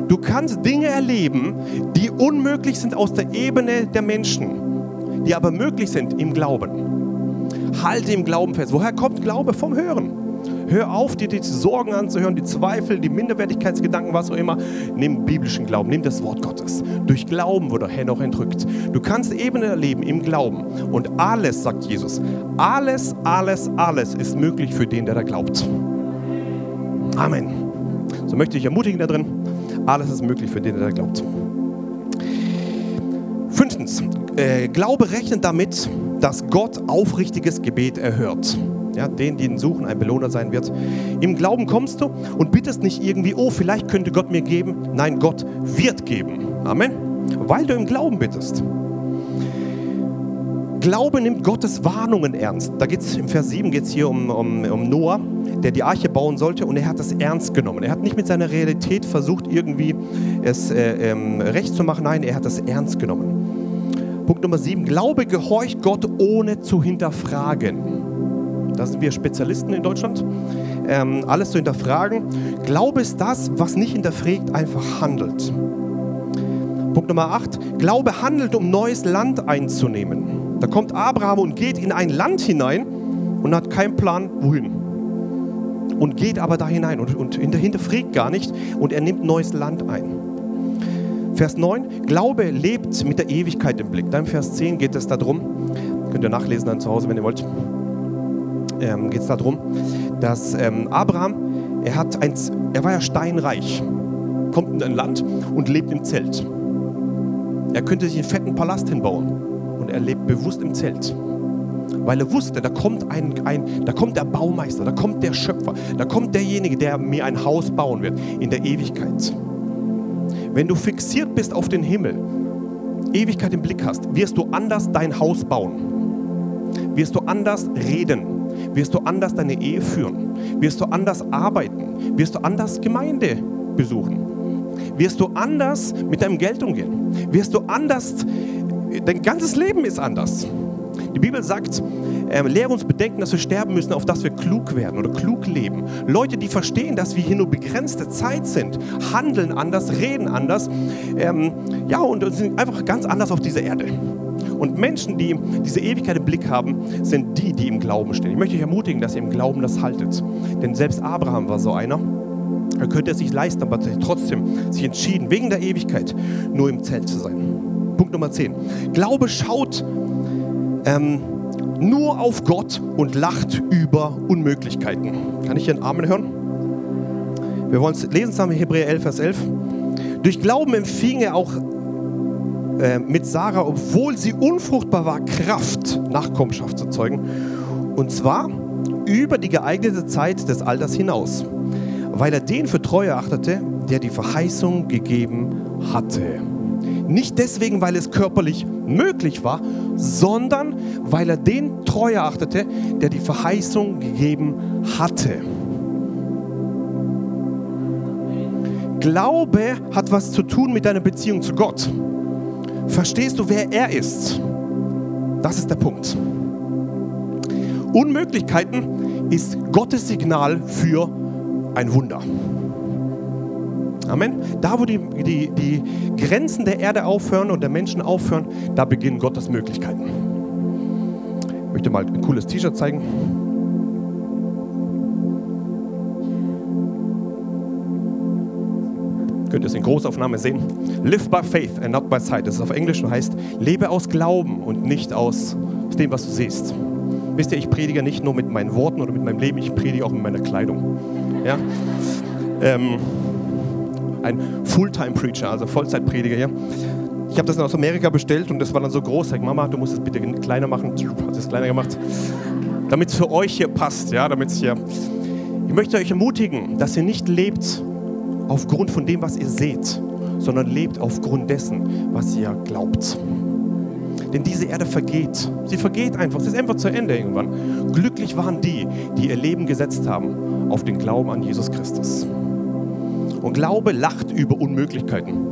Du kannst Dinge erleben, die unmöglich sind aus der Ebene der Menschen, die aber möglich sind im Glauben. Halte im Glauben fest. Woher kommt Glaube? Vom Hören. Hör auf, dir die Sorgen anzuhören, die Zweifel, die Minderwertigkeitsgedanken, was auch immer. Nimm biblischen Glauben, nimm das Wort Gottes. Durch Glauben wurde Henoch entrückt. Du kannst Ebenen erleben im Glauben. Und alles, sagt Jesus, alles, alles, alles ist möglich für den, der da glaubt. Amen. So möchte ich ermutigen da drin. Alles ist möglich für den, der da glaubt. Fünftens, äh, Glaube rechnet damit, dass Gott aufrichtiges Gebet erhört ja, den, die ihn suchen, ein Belohner sein wird. Im Glauben kommst du und bittest nicht irgendwie, oh, vielleicht könnte Gott mir geben. Nein, Gott wird geben. Amen. Weil du im Glauben bittest. Glaube nimmt Gottes Warnungen ernst. Da geht es im Vers 7 geht es hier um, um, um Noah, der die Arche bauen sollte und er hat das ernst genommen. Er hat nicht mit seiner Realität versucht, irgendwie es äh, ähm, recht zu machen. Nein, er hat das ernst genommen. Punkt Nummer 7. Glaube gehorcht Gott ohne zu hinterfragen. Da sind wir Spezialisten in Deutschland. Ähm, alles zu hinterfragen. Glaube ist das, was nicht hinterfragt, einfach handelt. Punkt Nummer 8. Glaube handelt, um neues Land einzunehmen. Da kommt Abraham und geht in ein Land hinein und hat keinen Plan, wohin. Und geht aber da hinein und, und hinterfragt gar nicht und er nimmt neues Land ein. Vers 9, Glaube lebt mit der Ewigkeit im Blick. Dann Vers 10 geht es darum, könnt ihr nachlesen dann zu Hause, wenn ihr wollt ähm, geht es darum, dass ähm, Abraham, er, hat ein, er war ja steinreich, kommt in ein Land und lebt im Zelt. Er könnte sich einen fetten Palast hinbauen und er lebt bewusst im Zelt. Weil er wusste, da kommt, ein, ein, da kommt der Baumeister, da kommt der Schöpfer, da kommt derjenige, der mir ein Haus bauen wird in der Ewigkeit. Wenn du fixiert bist auf den Himmel, Ewigkeit im Blick hast, wirst du anders dein Haus bauen. Wirst du anders reden wirst du anders deine Ehe führen, wirst du anders arbeiten, wirst du anders Gemeinde besuchen, wirst du anders mit deinem Geld umgehen, wirst du anders, dein ganzes Leben ist anders. Die Bibel sagt, äh, lehre uns bedenken, dass wir sterben müssen, auf dass wir klug werden oder klug leben. Leute, die verstehen, dass wir hier nur begrenzte Zeit sind, handeln anders, reden anders, ähm, ja, und sind einfach ganz anders auf dieser Erde. Und Menschen, die diese Ewigkeit im Blick haben, sind die, die im Glauben stehen. Ich möchte euch ermutigen, dass ihr im Glauben das haltet. Denn selbst Abraham war so einer. Er könnte es sich leisten, aber trotzdem sich entschieden, wegen der Ewigkeit nur im Zelt zu sein. Punkt Nummer 10. Glaube schaut ähm, nur auf Gott und lacht über Unmöglichkeiten. Kann ich hier einen Amen hören? Wir wollen es lesen zusammen, Hebräer 11, Vers 11. Durch Glauben empfing er auch äh, mit Sarah, obwohl sie unfruchtbar war, Kraft, Nachkommenschaft zu zeugen. Und zwar über die geeignete Zeit des Alters hinaus, weil er den für treu erachtete, der die Verheißung gegeben hatte. Nicht deswegen, weil es körperlich möglich war, sondern weil er den treu erachtete, der die Verheißung gegeben hatte. Glaube hat was zu tun mit deiner Beziehung zu Gott. Verstehst du, wer er ist? Das ist der Punkt. Unmöglichkeiten ist Gottes Signal für ein Wunder. Amen. Da, wo die, die, die Grenzen der Erde aufhören und der Menschen aufhören, da beginnen Gottes Möglichkeiten. Ich möchte mal ein cooles T-Shirt zeigen. Könnt ihr es in Großaufnahme sehen. Live by faith and not by sight. Das ist auf Englisch und heißt, lebe aus Glauben und nicht aus, dem, was du siehst. Wisst ihr, ich predige nicht nur mit meinen Worten oder mit meinem Leben, ich predige auch mit meiner Kleidung. Ja? Ähm, ein Fulltime-Preacher, also Vollzeitprediger hier. Ich habe das aus Amerika bestellt und das war dann so groß. Sag, Mama, du musst es bitte kleiner machen. Hat es kleiner gemacht. Damit es für euch hier passt, ja, damit hier. Ich möchte euch ermutigen, dass ihr nicht lebt aufgrund von dem, was ihr seht, sondern lebt aufgrund dessen, was ihr glaubt. Denn diese Erde vergeht. Sie vergeht einfach. Sie ist einfach zu Ende irgendwann. Glücklich waren die, die ihr Leben gesetzt haben auf den Glauben an Jesus Christus. Und Glaube lacht über Unmöglichkeiten.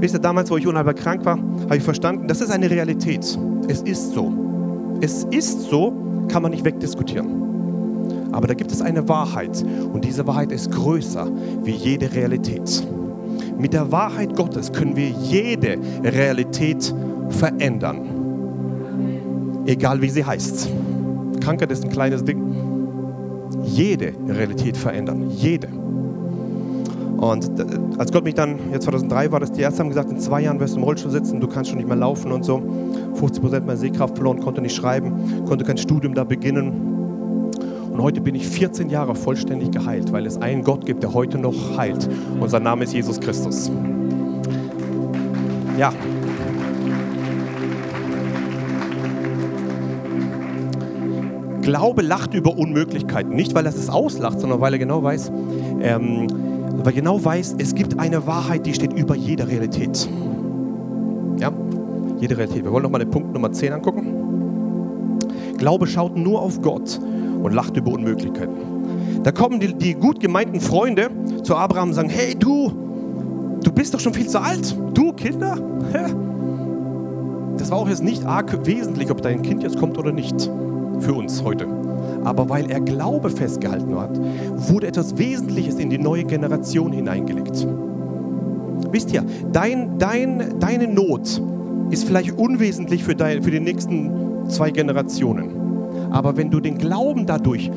Wisst ihr, damals, wo ich unheilbar krank war, habe ich verstanden, das ist eine Realität. Es ist so. Es ist so, kann man nicht wegdiskutieren. Aber da gibt es eine Wahrheit und diese Wahrheit ist größer wie jede Realität. Mit der Wahrheit Gottes können wir jede Realität verändern. Egal wie sie heißt. Krankheit ist ein kleines Ding. Jede Realität verändern. Jede. Und äh, als Gott mich dann, jetzt 2003 war das, die Ärzte haben gesagt, in zwei Jahren wirst du im Rollstuhl sitzen, du kannst schon nicht mehr laufen und so. 50 Prozent meiner Sehkraft verloren, konnte nicht schreiben, konnte kein Studium da beginnen. Und heute bin ich 14 Jahre vollständig geheilt, weil es einen Gott gibt, der heute noch heilt. Und sein Name ist Jesus Christus. Ja. Glaube lacht über Unmöglichkeiten. Nicht, weil er es auslacht, sondern weil er genau weiß, ähm, weil er genau weiß, es gibt eine Wahrheit, die steht über jeder Realität. Ja, jede Realität. Wir wollen nochmal den Punkt Nummer 10 angucken. Glaube schaut nur auf Gott und lacht über Unmöglichkeiten. Da kommen die, die gut gemeinten Freunde zu Abraham und sagen, hey du, du bist doch schon viel zu alt. Du, Kinder? Das war auch jetzt nicht arg wesentlich, ob dein Kind jetzt kommt oder nicht für uns heute. Aber weil er Glaube festgehalten hat, wurde etwas Wesentliches in die neue Generation hineingelegt. Wisst ihr, dein, dein, deine Not ist vielleicht unwesentlich für, dein, für die nächsten zwei Generationen. Aber wenn du den Glauben dadurch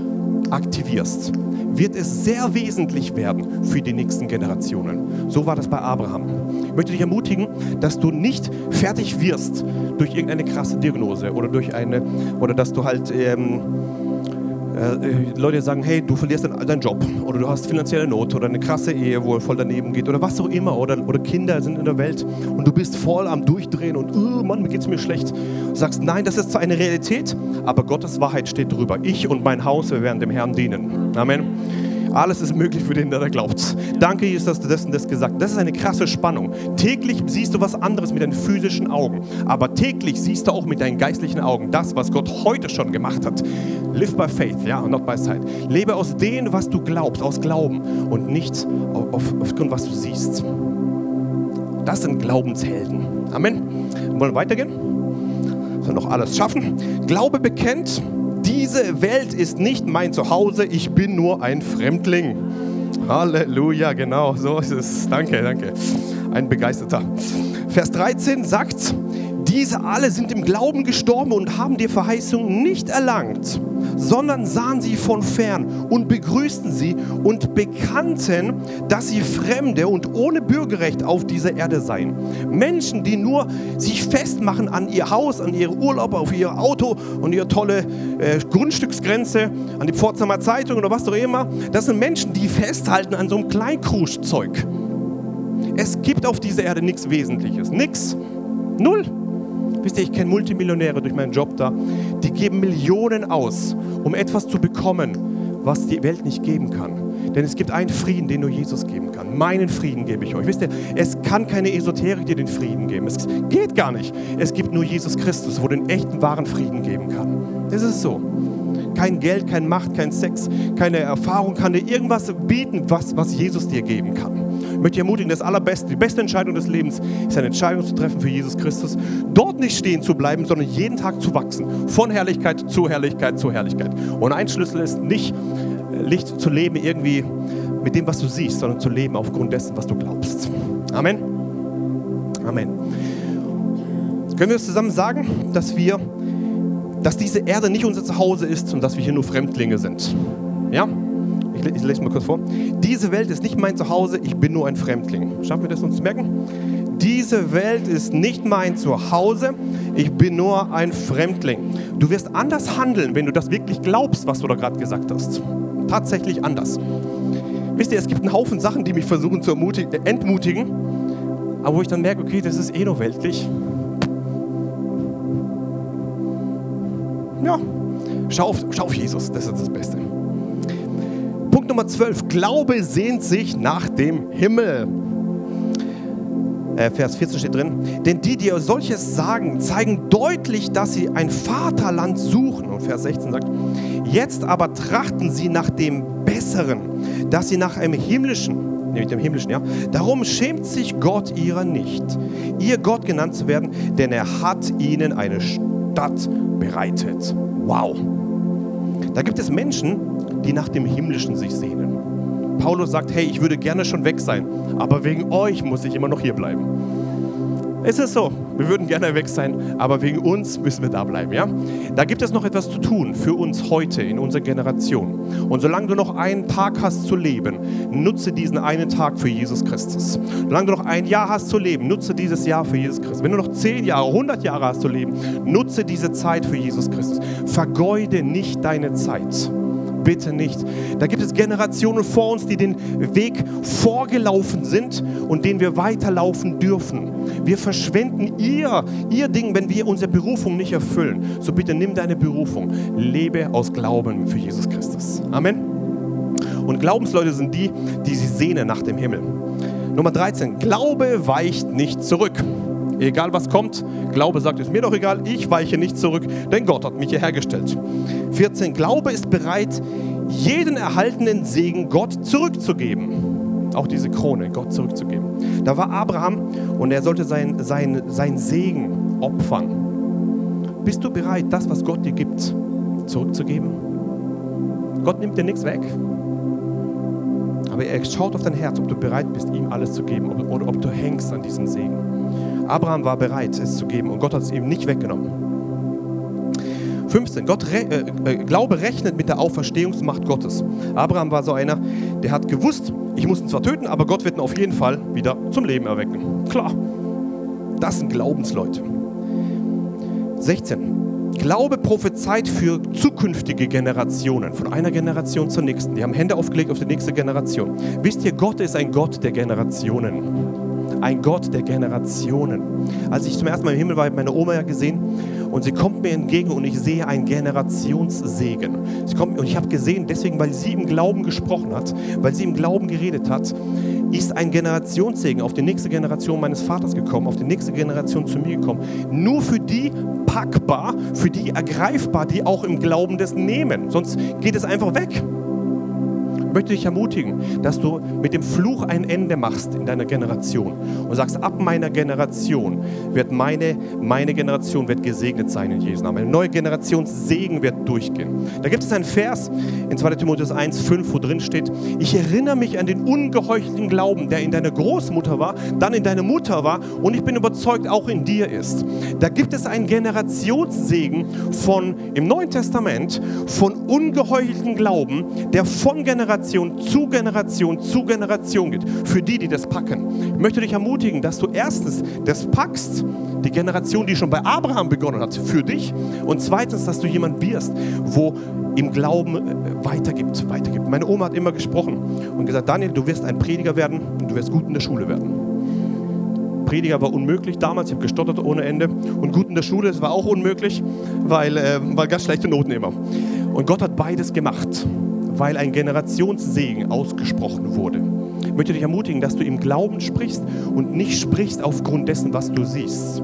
aktivierst, wird es sehr wesentlich werden für die nächsten Generationen. So war das bei Abraham. Ich möchte dich ermutigen, dass du nicht fertig wirst durch irgendeine krasse Diagnose oder durch eine oder dass du halt ähm, äh, Leute sagen, hey, du verlierst deinen Job oder du hast finanzielle Not oder eine krasse Ehe, wo er voll daneben geht oder was auch immer oder, oder Kinder sind in der Welt und du bist voll am Durchdrehen und oh Mann, mir geht es mir schlecht. Du sagst, nein, das ist zwar eine Realität, aber Gottes Wahrheit steht drüber. Ich und mein Haus, wir werden dem Herrn dienen. Amen. Alles ist möglich für den, der da glaubt. Danke, Jesus, dass du das und das gesagt hast. Das ist eine krasse Spannung. Täglich siehst du was anderes mit deinen physischen Augen, aber täglich siehst du auch mit deinen geistlichen Augen das, was Gott heute schon gemacht hat. Live by faith, ja, und not by sight. Lebe aus dem, was du glaubst, aus Glauben und nicht auf, aufgrund, was du siehst. Das sind Glaubenshelden. Amen. Wollen wir weitergehen? Sollen noch alles schaffen? Glaube bekennt, diese Welt ist nicht mein Zuhause, ich bin nur ein Fremdling. Halleluja, genau, so ist es. Danke, danke. Ein begeisterter. Vers 13 sagt, diese alle sind im Glauben gestorben und haben die Verheißung nicht erlangt, sondern sahen sie von fern und begrüßten sie und bekannten, dass sie Fremde und ohne Bürgerrecht auf dieser Erde seien. Menschen, die nur sich festmachen an ihr Haus, an ihre Urlaub, auf ihr Auto und ihre tolle äh, Grundstücksgrenze, an die Pforzheimer Zeitung oder was auch immer. Das sind Menschen, die festhalten an so einem Kleinkruschzeug. Es gibt auf dieser Erde nichts Wesentliches. Nichts. Null. Wisst ihr, ich kenne Multimillionäre durch meinen Job da, die geben Millionen aus, um etwas zu bekommen, was die Welt nicht geben kann. Denn es gibt einen Frieden, den nur Jesus geben kann. Meinen Frieden gebe ich euch. Wisst ihr, es kann keine Esoterik dir den Frieden geben. Es geht gar nicht. Es gibt nur Jesus Christus, wo den echten, wahren Frieden geben kann. Das ist so. Kein Geld, kein Macht, kein Sex, keine Erfahrung kann dir irgendwas bieten, was, was Jesus dir geben kann. Ich möchte dich ermutigen, das Allerbeste, die beste Entscheidung des Lebens ist eine Entscheidung zu treffen für Jesus Christus. Dort nicht stehen zu bleiben, sondern jeden Tag zu wachsen. Von Herrlichkeit zu Herrlichkeit zu Herrlichkeit. Und ein Schlüssel ist nicht äh, Licht zu leben irgendwie mit dem, was du siehst, sondern zu leben aufgrund dessen, was du glaubst. Amen. Amen. Können wir zusammen sagen, dass wir, dass diese Erde nicht unser Zuhause ist und dass wir hier nur Fremdlinge sind? Ja? Ich, lese mal kurz vor. Diese Welt ist nicht mein Zuhause, ich bin nur ein Fremdling. Schaffen wir das uns zu merken? Diese Welt ist nicht mein Zuhause, ich bin nur ein Fremdling. Du wirst anders handeln, wenn du das wirklich glaubst, was du da gerade gesagt hast. Tatsächlich anders. Wisst ihr, es gibt einen Haufen Sachen, die mich versuchen zu entmutigen, aber wo ich dann merke, okay, das ist eh nur weltlich. Ja, schau auf, schau auf Jesus, das ist das Beste. Punkt Nummer 12. Glaube sehnt sich nach dem Himmel. Äh, Vers 14 steht drin. Denn die, die solches sagen, zeigen deutlich, dass sie ein Vaterland suchen. Und Vers 16 sagt, jetzt aber trachten sie nach dem Besseren, dass sie nach einem himmlischen, nämlich dem himmlischen, ja. Darum schämt sich Gott ihrer nicht, ihr Gott genannt zu werden, denn er hat ihnen eine Stadt bereitet. Wow. Da gibt es Menschen, die nach dem Himmlischen sich sehnen. Paulus sagt, hey, ich würde gerne schon weg sein, aber wegen euch muss ich immer noch hier bleiben. Es ist so, wir würden gerne weg sein, aber wegen uns müssen wir da bleiben. Ja? Da gibt es noch etwas zu tun für uns heute in unserer Generation. Und solange du noch einen Tag hast zu leben, nutze diesen einen Tag für Jesus Christus. Solange du noch ein Jahr hast zu leben, nutze dieses Jahr für Jesus Christus. Wenn du noch zehn Jahre, 100 Jahre hast zu leben, nutze diese Zeit für Jesus Christus. Vergeude nicht deine Zeit bitte nicht. Da gibt es Generationen vor uns, die den Weg vorgelaufen sind und den wir weiterlaufen dürfen. Wir verschwenden ihr, ihr Ding, wenn wir unsere Berufung nicht erfüllen. So bitte nimm deine Berufung. Lebe aus Glauben für Jesus Christus. Amen. Und Glaubensleute sind die, die sich sehnen nach dem Himmel. Nummer 13. Glaube weicht nicht zurück. Egal was kommt, Glaube sagt, ist mir doch egal, ich weiche nicht zurück, denn Gott hat mich hier hergestellt. 14. Glaube ist bereit, jeden erhaltenen Segen Gott zurückzugeben. Auch diese Krone Gott zurückzugeben. Da war Abraham und er sollte sein, sein, sein Segen opfern. Bist du bereit, das, was Gott dir gibt, zurückzugeben? Gott nimmt dir nichts weg. Aber er schaut auf dein Herz, ob du bereit bist, ihm alles zu geben oder ob du hängst an diesem Segen. Abraham war bereit, es zu geben und Gott hat es ihm nicht weggenommen. 15. Gott, äh, äh, Glaube rechnet mit der Auferstehungsmacht Gottes. Abraham war so einer, der hat gewusst, ich muss ihn zwar töten, aber Gott wird ihn auf jeden Fall wieder zum Leben erwecken. Klar, das sind Glaubensleute. 16. Glaube prophezeit für zukünftige Generationen, von einer Generation zur nächsten. Die haben Hände aufgelegt auf die nächste Generation. Wisst ihr, Gott ist ein Gott der Generationen ein Gott der Generationen. Als ich zum ersten Mal im Himmel war, habe meine Oma ja gesehen und sie kommt mir entgegen und ich sehe einen Generationssegen. Sie kommt, und ich habe gesehen, deswegen, weil sie im Glauben gesprochen hat, weil sie im Glauben geredet hat, ist ein Generationssegen auf die nächste Generation meines Vaters gekommen, auf die nächste Generation zu mir gekommen. Nur für die packbar, für die ergreifbar, die auch im Glauben das nehmen. Sonst geht es einfach weg möchte dich ermutigen, dass du mit dem Fluch ein Ende machst in deiner Generation und sagst, ab meiner Generation wird meine, meine Generation wird gesegnet sein in Jesu Namen. Eine neue Generation Segen wird durchgehen. Da gibt es einen Vers in 2 Timotheus 1, 5, wo drin steht, ich erinnere mich an den ungeheuchelten Glauben, der in deiner Großmutter war, dann in deiner Mutter war und ich bin überzeugt, auch in dir ist. Da gibt es einen Generationssegen von, im Neuen Testament, von ungeheuchelten Glauben, der von Generation Generation zu Generation zu Generation geht. Für die, die das packen. Ich möchte dich ermutigen, dass du erstens das packst, die Generation, die schon bei Abraham begonnen hat, für dich. Und zweitens, dass du jemand wirst, wo im Glauben äh, weitergibt, weitergibt. Meine Oma hat immer gesprochen und gesagt, Daniel, du wirst ein Prediger werden und du wirst gut in der Schule werden. Prediger war unmöglich damals, ich habe gestottert ohne Ende. Und gut in der Schule, das war auch unmöglich, weil, äh, weil ganz schlechte Noten immer. Und Gott hat beides gemacht weil ein Generationssegen ausgesprochen wurde. Ich möchte dich ermutigen, dass du im Glauben sprichst und nicht sprichst aufgrund dessen, was du siehst.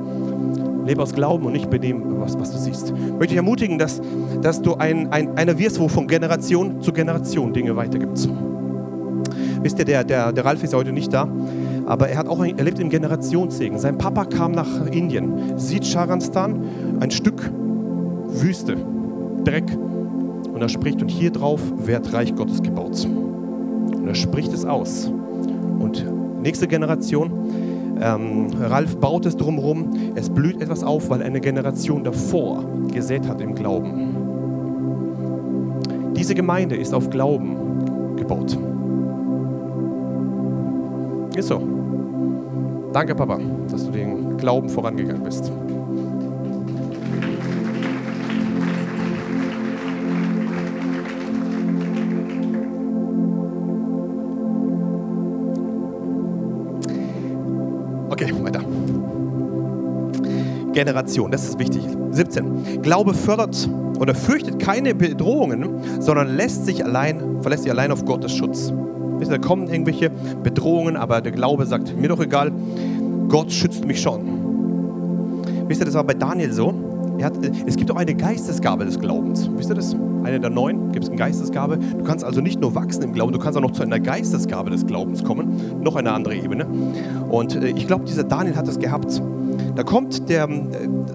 Lebe aus Glauben und nicht bei dem, was, was du siehst. Ich möchte dich ermutigen, dass, dass du ein, ein, einer wirst, wo von Generation zu Generation Dinge weitergibt. Wisst ihr, der, der, der Ralf ist heute nicht da, aber er, hat auch, er lebt im Generationssegen. Sein Papa kam nach Indien, sieht Sharanstan, ein Stück Wüste, Dreck, und er spricht, und hier drauf wird Reich Gottes gebaut. Und er spricht es aus. Und nächste Generation, ähm, Ralf baut es drumherum, es blüht etwas auf, weil eine Generation davor gesät hat im Glauben. Diese Gemeinde ist auf Glauben gebaut. Ist so. Danke, Papa, dass du den Glauben vorangegangen bist. Generation. Das ist wichtig. 17. Glaube fördert oder fürchtet keine Bedrohungen, sondern lässt sich allein, verlässt sich allein auf Gottes Schutz. Da kommen irgendwelche Bedrohungen, aber der Glaube sagt, mir doch egal, Gott schützt mich schon. Wisst ihr, das war bei Daniel so. Hat, es gibt auch eine Geistesgabe des Glaubens. Wisst ihr das? eine der neun, gibt es eine Geistesgabe. Du kannst also nicht nur wachsen im Glauben, du kannst auch noch zu einer Geistesgabe des Glaubens kommen. Noch eine andere Ebene. Und äh, ich glaube, dieser Daniel hat das gehabt. Da kommt der, äh,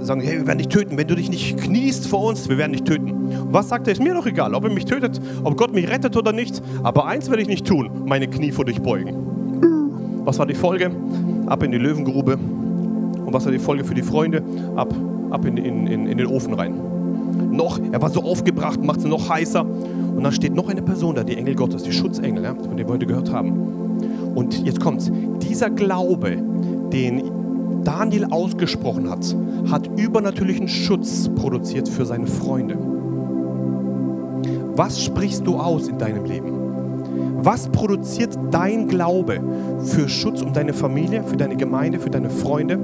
sagen, hey, wir werden dich töten. Wenn du dich nicht kniest vor uns, wir werden dich töten. Und was sagt er? Ist mir doch egal, ob er mich tötet, ob Gott mich rettet oder nicht. Aber eins werde ich nicht tun, meine Knie vor dich beugen. Was war die Folge? Ab in die Löwengrube. Und was war die Folge für die Freunde? Ab, ab in, in, in, in den Ofen rein. Noch, er war so aufgebracht, macht es noch heißer. Und dann steht noch eine Person da, die Engel Gottes, die Schutzengel, ja, von dem wir heute gehört haben. Und jetzt kommt's. Dieser Glaube, den Daniel ausgesprochen hat, hat übernatürlichen Schutz produziert für seine Freunde. Was sprichst du aus in deinem Leben? Was produziert dein Glaube für Schutz um deine Familie, für deine Gemeinde, für deine Freunde?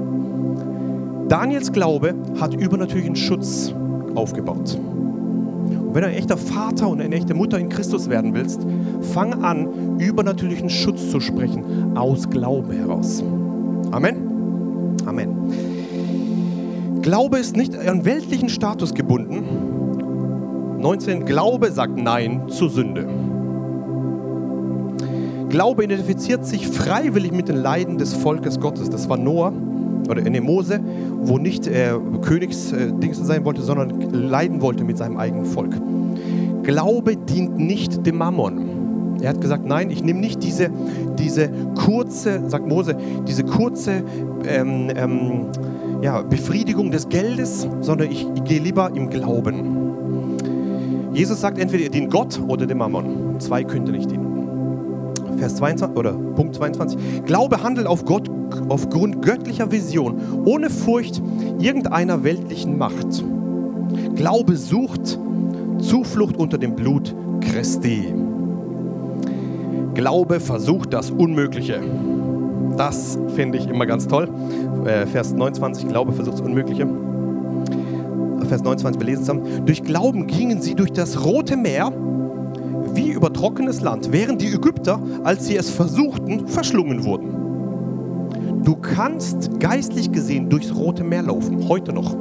Daniels Glaube hat übernatürlichen Schutz aufgebaut. Und wenn du ein echter Vater und eine echte Mutter in Christus werden willst, fang an, übernatürlichen Schutz zu sprechen aus Glauben heraus. Amen. Amen. Glaube ist nicht an weltlichen Status gebunden. 19. Glaube sagt Nein zur Sünde. Glaube identifiziert sich freiwillig mit den Leiden des Volkes Gottes. Das war Noah oder in Mose, wo nicht äh, Königsdings äh, sein wollte, sondern leiden wollte mit seinem eigenen Volk. Glaube dient nicht dem Mammon. Er hat gesagt, nein, ich nehme nicht diese, diese kurze, sagt Mose, diese kurze ähm, ähm, ja, Befriedigung des Geldes, sondern ich, ich gehe lieber im Glauben. Jesus sagt entweder den Gott oder den Mammon. Zwei könnte nicht dienen. Vers 22 oder Punkt 22. Glaube handelt auf Gott aufgrund göttlicher Vision, ohne Furcht irgendeiner weltlichen Macht. Glaube sucht Zuflucht unter dem Blut Christi. Glaube versucht das Unmögliche. Das finde ich immer ganz toll. Äh, Vers 29, Glaube versucht das Unmögliche. Vers 29 belesen zusammen. Durch Glauben gingen sie durch das Rote Meer wie über trockenes Land, während die Ägypter, als sie es versuchten, verschlungen wurden. Du kannst geistlich gesehen durchs Rote Meer laufen, heute noch.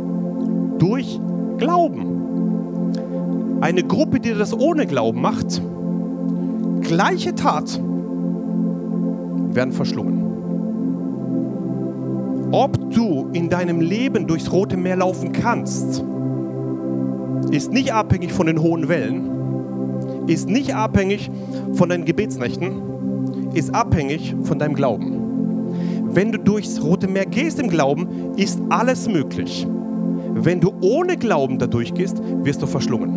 Durch Glauben. Eine Gruppe, die das ohne Glauben macht, gleiche Tat, werden verschlungen. Ob du in deinem Leben durchs Rote Meer laufen kannst, ist nicht abhängig von den hohen Wellen, ist nicht abhängig von deinen Gebetsnächten, ist abhängig von deinem Glauben. Wenn du durchs Rote Meer gehst im Glauben, ist alles möglich. Wenn du ohne Glauben da durchgehst, wirst du verschlungen.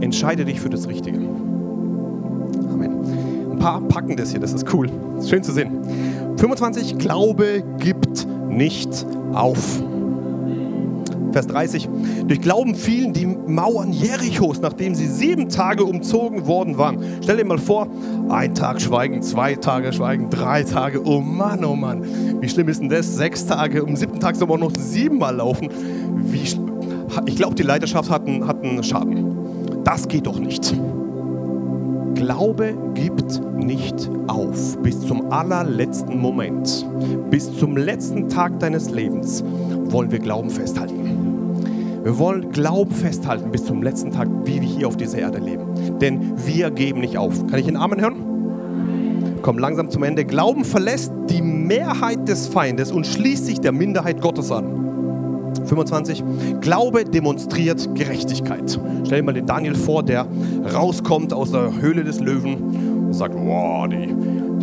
Entscheide dich für das Richtige. Amen. Ein paar packen das hier, das ist cool. Schön zu sehen. 25, Glaube gibt nicht auf. Vers 30. Durch Glauben fielen die Mauern Jerichos, nachdem sie sieben Tage umzogen worden waren. Stell dir mal vor, ein Tag schweigen, zwei Tage schweigen, drei Tage. Oh Mann, oh Mann. Wie schlimm ist denn das? Sechs Tage, um siebten Tag soll man noch siebenmal laufen. Wie ich glaube, die Leiterschaft hat einen, hat einen Schaden. Das geht doch nicht. Glaube gibt nicht auf bis zum allerletzten Moment. Bis zum letzten Tag deines Lebens wollen wir Glauben festhalten. Wir wollen Glauben festhalten bis zum letzten Tag, wie wir hier auf dieser Erde leben. Denn wir geben nicht auf. Kann ich einen Amen hören? Komm langsam zum Ende. Glauben verlässt die Mehrheit des Feindes und schließt sich der Minderheit Gottes an. 25. Glaube demonstriert Gerechtigkeit. Stell dir mal den Daniel vor, der rauskommt aus der Höhle des Löwen und sagt, wow, die,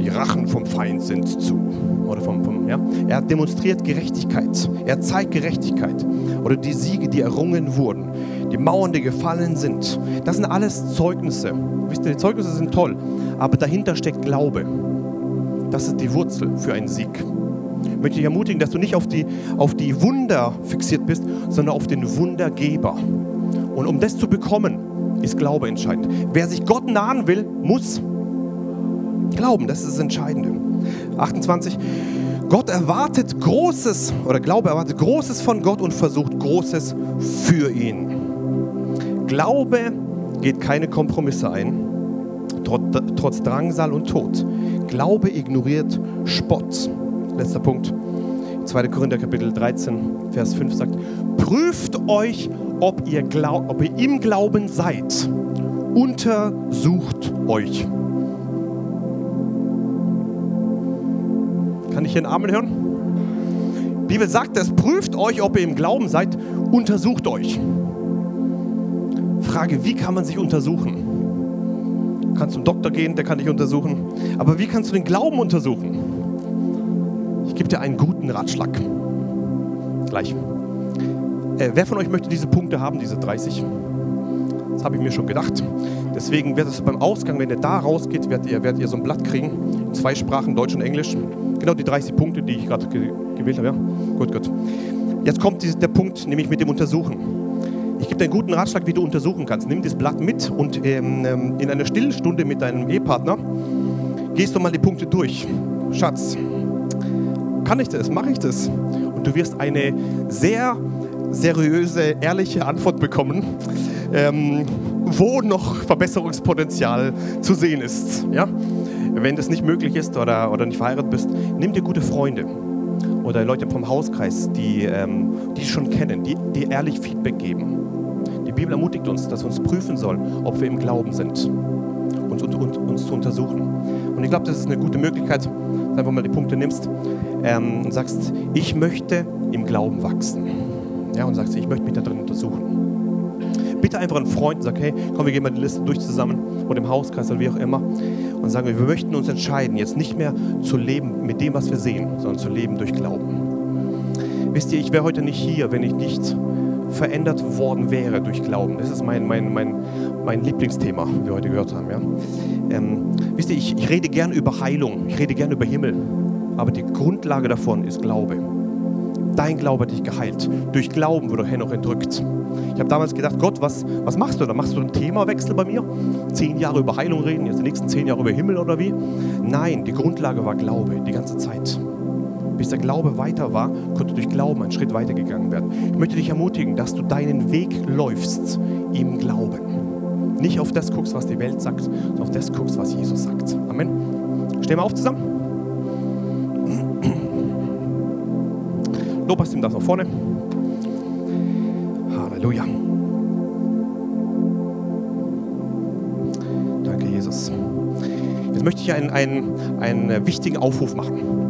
die Rachen vom Feind sind zu. Oder vom, vom, ja? Er demonstriert Gerechtigkeit. Er zeigt Gerechtigkeit. Oder die Siege, die errungen wurden. Die Mauern, die gefallen sind. Das sind alles Zeugnisse. Wisst ihr, die Zeugnisse sind toll. Aber dahinter steckt Glaube. Das ist die Wurzel für einen Sieg. Ich möchte dich ermutigen, dass du nicht auf die, auf die Wunder fixiert bist, sondern auf den Wundergeber. Und um das zu bekommen, ist Glaube entscheidend. Wer sich Gott nahen will, muss glauben. Das ist das Entscheidende. 28. Gott erwartet Großes, oder Glaube erwartet Großes von Gott und versucht Großes für ihn. Glaube geht keine Kompromisse ein, trotz Drangsal und Tod. Glaube ignoriert Spott. Letzter Punkt. 2. Korinther Kapitel 13, Vers 5 sagt, prüft euch, ob ihr, glaub, ob ihr im Glauben seid. Untersucht euch. Kann ich hier einen Amen hören? Die Bibel sagt es, prüft euch, ob ihr im Glauben seid, untersucht euch. Frage, wie kann man sich untersuchen? Du kannst zum Doktor gehen, der kann dich untersuchen. Aber wie kannst du den Glauben untersuchen? Ich gebe dir einen guten Ratschlag. Gleich. Äh, wer von euch möchte diese Punkte haben, diese 30? Das habe ich mir schon gedacht. Deswegen wird es beim Ausgang, wenn ihr da rausgeht, werdet ihr, werdet ihr so ein Blatt kriegen. In zwei Sprachen, Deutsch und Englisch. Genau die 30 Punkte, die ich gerade ge gewählt habe. Ja? Gut, gut. Jetzt kommt der Punkt, nämlich mit dem Untersuchen. Ich gebe dir einen guten Ratschlag, wie du untersuchen kannst. Nimm das Blatt mit und ähm, ähm, in einer stillen Stunde mit deinem Ehepartner gehst du mal die Punkte durch. Schatz, kann ich das? Mache ich das? Und du wirst eine sehr seriöse, ehrliche Antwort bekommen, ähm, wo noch Verbesserungspotenzial zu sehen ist. Ja? Wenn das nicht möglich ist oder, oder nicht verheiratet bist, nimm dir gute Freunde oder Leute vom Hauskreis, die, ähm, die schon kennen, die, die ehrlich Feedback geben. Die Bibel ermutigt uns, dass wir uns prüfen sollen, ob wir im Glauben sind, uns, und, uns zu untersuchen. Und ich glaube, das ist eine gute Möglichkeit, dass du einfach mal die Punkte nimmst ähm, und sagst, ich möchte im Glauben wachsen. Ja, und sagst, ich möchte mich da drin untersuchen bitte einfach einen Freund und sag, hey, komm, wir gehen mal die Liste durch zusammen oder im Hauskreis oder wie auch immer und sagen, wir möchten uns entscheiden, jetzt nicht mehr zu leben mit dem, was wir sehen, sondern zu leben durch Glauben. Wisst ihr, ich wäre heute nicht hier, wenn ich nicht verändert worden wäre durch Glauben. Das ist mein, mein, mein, mein Lieblingsthema, wie wir heute gehört haben. Ja? Ähm, wisst ihr, ich, ich rede gerne über Heilung, ich rede gerne über Himmel, aber die Grundlage davon ist Glaube. Dein Glaube hat dich geheilt. Durch Glauben wurde Henoch entrückt. Ich habe damals gedacht, Gott, was, was machst du da? Machst du einen Themawechsel bei mir? Zehn Jahre über Heilung reden, jetzt die nächsten zehn Jahre über Himmel oder wie? Nein, die Grundlage war Glaube, die ganze Zeit. Bis der Glaube weiter war, konnte durch Glauben ein Schritt weitergegangen werden. Ich möchte dich ermutigen, dass du deinen Weg läufst im Glauben. Nicht auf das guckst, was die Welt sagt, sondern auf das guckst, was Jesus sagt. Amen. Stehen wir auf zusammen. Lobpreisteam darf nach vorne. Halleluja. Danke, Jesus. Jetzt möchte ich einen, einen, einen wichtigen Aufruf machen.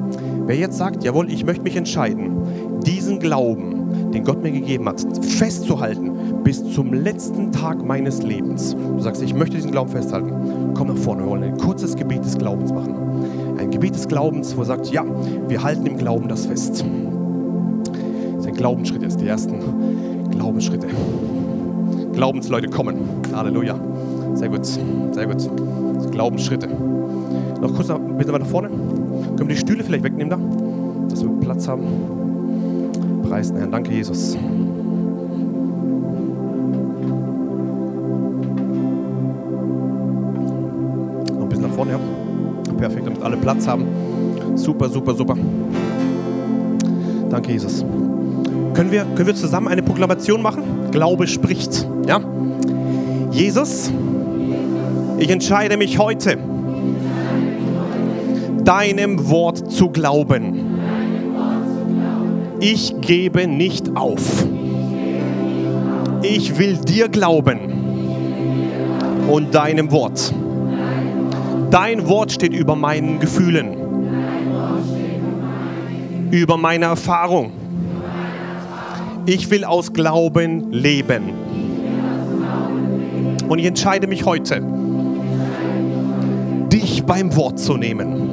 Wer jetzt sagt, jawohl, ich möchte mich entscheiden, diesen Glauben, den Gott mir gegeben hat, festzuhalten bis zum letzten Tag meines Lebens. Du sagst, ich möchte diesen Glauben festhalten. Komm nach vorne, wir wollen ein kurzes Gebet des Glaubens machen. Ein Gebet des Glaubens, wo er sagt, ja, wir halten im Glauben das fest. Das ist ein Glaubensschritt jetzt, die ersten Glaubensschritte. Glaubensleute kommen. Halleluja. Sehr gut, sehr gut. Glaubensschritte. Noch kurz ein bisschen weiter vorne. Können wir die Stühle vielleicht wegnehmen da? Dass wir Platz haben. Preisen Herrn. Danke, Jesus. Noch ein bisschen nach vorne, ja. Perfekt, damit alle Platz haben. Super, super, super. Danke, Jesus. Können wir, können wir zusammen eine Proklamation machen? Glaube spricht. Ja? Jesus, ich entscheide mich heute, deinem Wort zu glauben. Ich gebe nicht auf. Ich will dir glauben und deinem Wort. Dein Wort steht über meinen Gefühlen, über meine Erfahrung ich will aus Glauben leben. Und ich entscheide mich heute, dich beim Wort zu nehmen.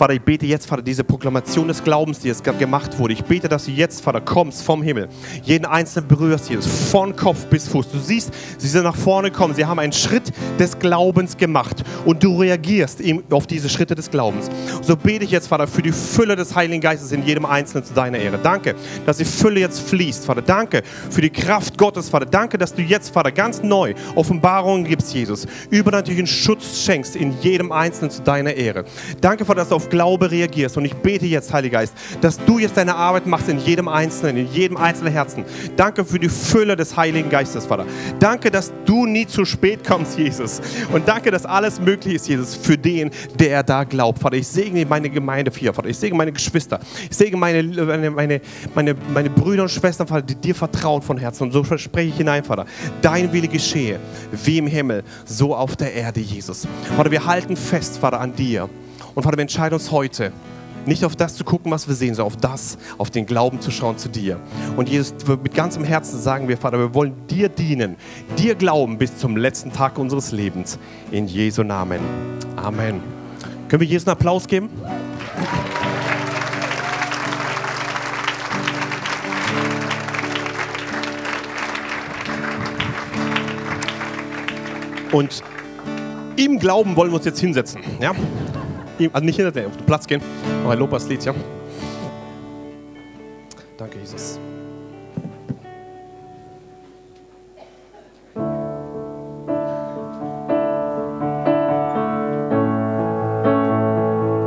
Vater, ich bete jetzt, Vater, diese Proklamation des Glaubens, die jetzt gemacht wurde. Ich bete, dass du jetzt, Vater, kommst vom Himmel. Jeden Einzelnen berührst, Jesus, von Kopf bis Fuß. Du siehst, sie sind nach vorne gekommen. Sie haben einen Schritt des Glaubens gemacht. Und du reagierst auf diese Schritte des Glaubens. So bete ich jetzt, Vater, für die Fülle des Heiligen Geistes in jedem Einzelnen zu deiner Ehre. Danke, dass die Fülle jetzt fließt, Vater. Danke für die Kraft Gottes, Vater. Danke, dass du jetzt, Vater, ganz neu Offenbarungen gibst, Jesus. Übernatürlichen Schutz schenkst in jedem Einzelnen zu deiner Ehre. Danke, Vater, dass du auf Glaube reagierst. Und ich bete jetzt, Heiliger Geist, dass du jetzt deine Arbeit machst in jedem Einzelnen, in jedem einzelnen Herzen. Danke für die Fülle des Heiligen Geistes, Vater. Danke, dass du nie zu spät kommst, Jesus. Und danke, dass alles möglich ist, Jesus, für den, der da glaubt. Vater, ich segne meine Gemeinde hier, Vater. Ich segne meine Geschwister. Ich segne meine, meine, meine, meine, meine Brüder und Schwestern, Vater, die dir vertrauen von Herzen. Und so verspreche ich hinein, Vater. Dein Wille geschehe, wie im Himmel, so auf der Erde, Jesus. Vater, wir halten fest, Vater, an dir. Und Vater, wir entscheiden uns heute, nicht auf das zu gucken, was wir sehen, sondern auf das, auf den Glauben zu schauen zu dir. Und Jesus, mit ganzem Herzen sagen wir, Vater, wir wollen dir dienen, dir glauben bis zum letzten Tag unseres Lebens. In Jesu Namen. Amen. Können wir Jesus einen Applaus geben? Und im Glauben wollen wir uns jetzt hinsetzen. Ja? Also nicht hinter auf den Platz gehen, aber ein Lobpreislied, ja? Danke, Jesus.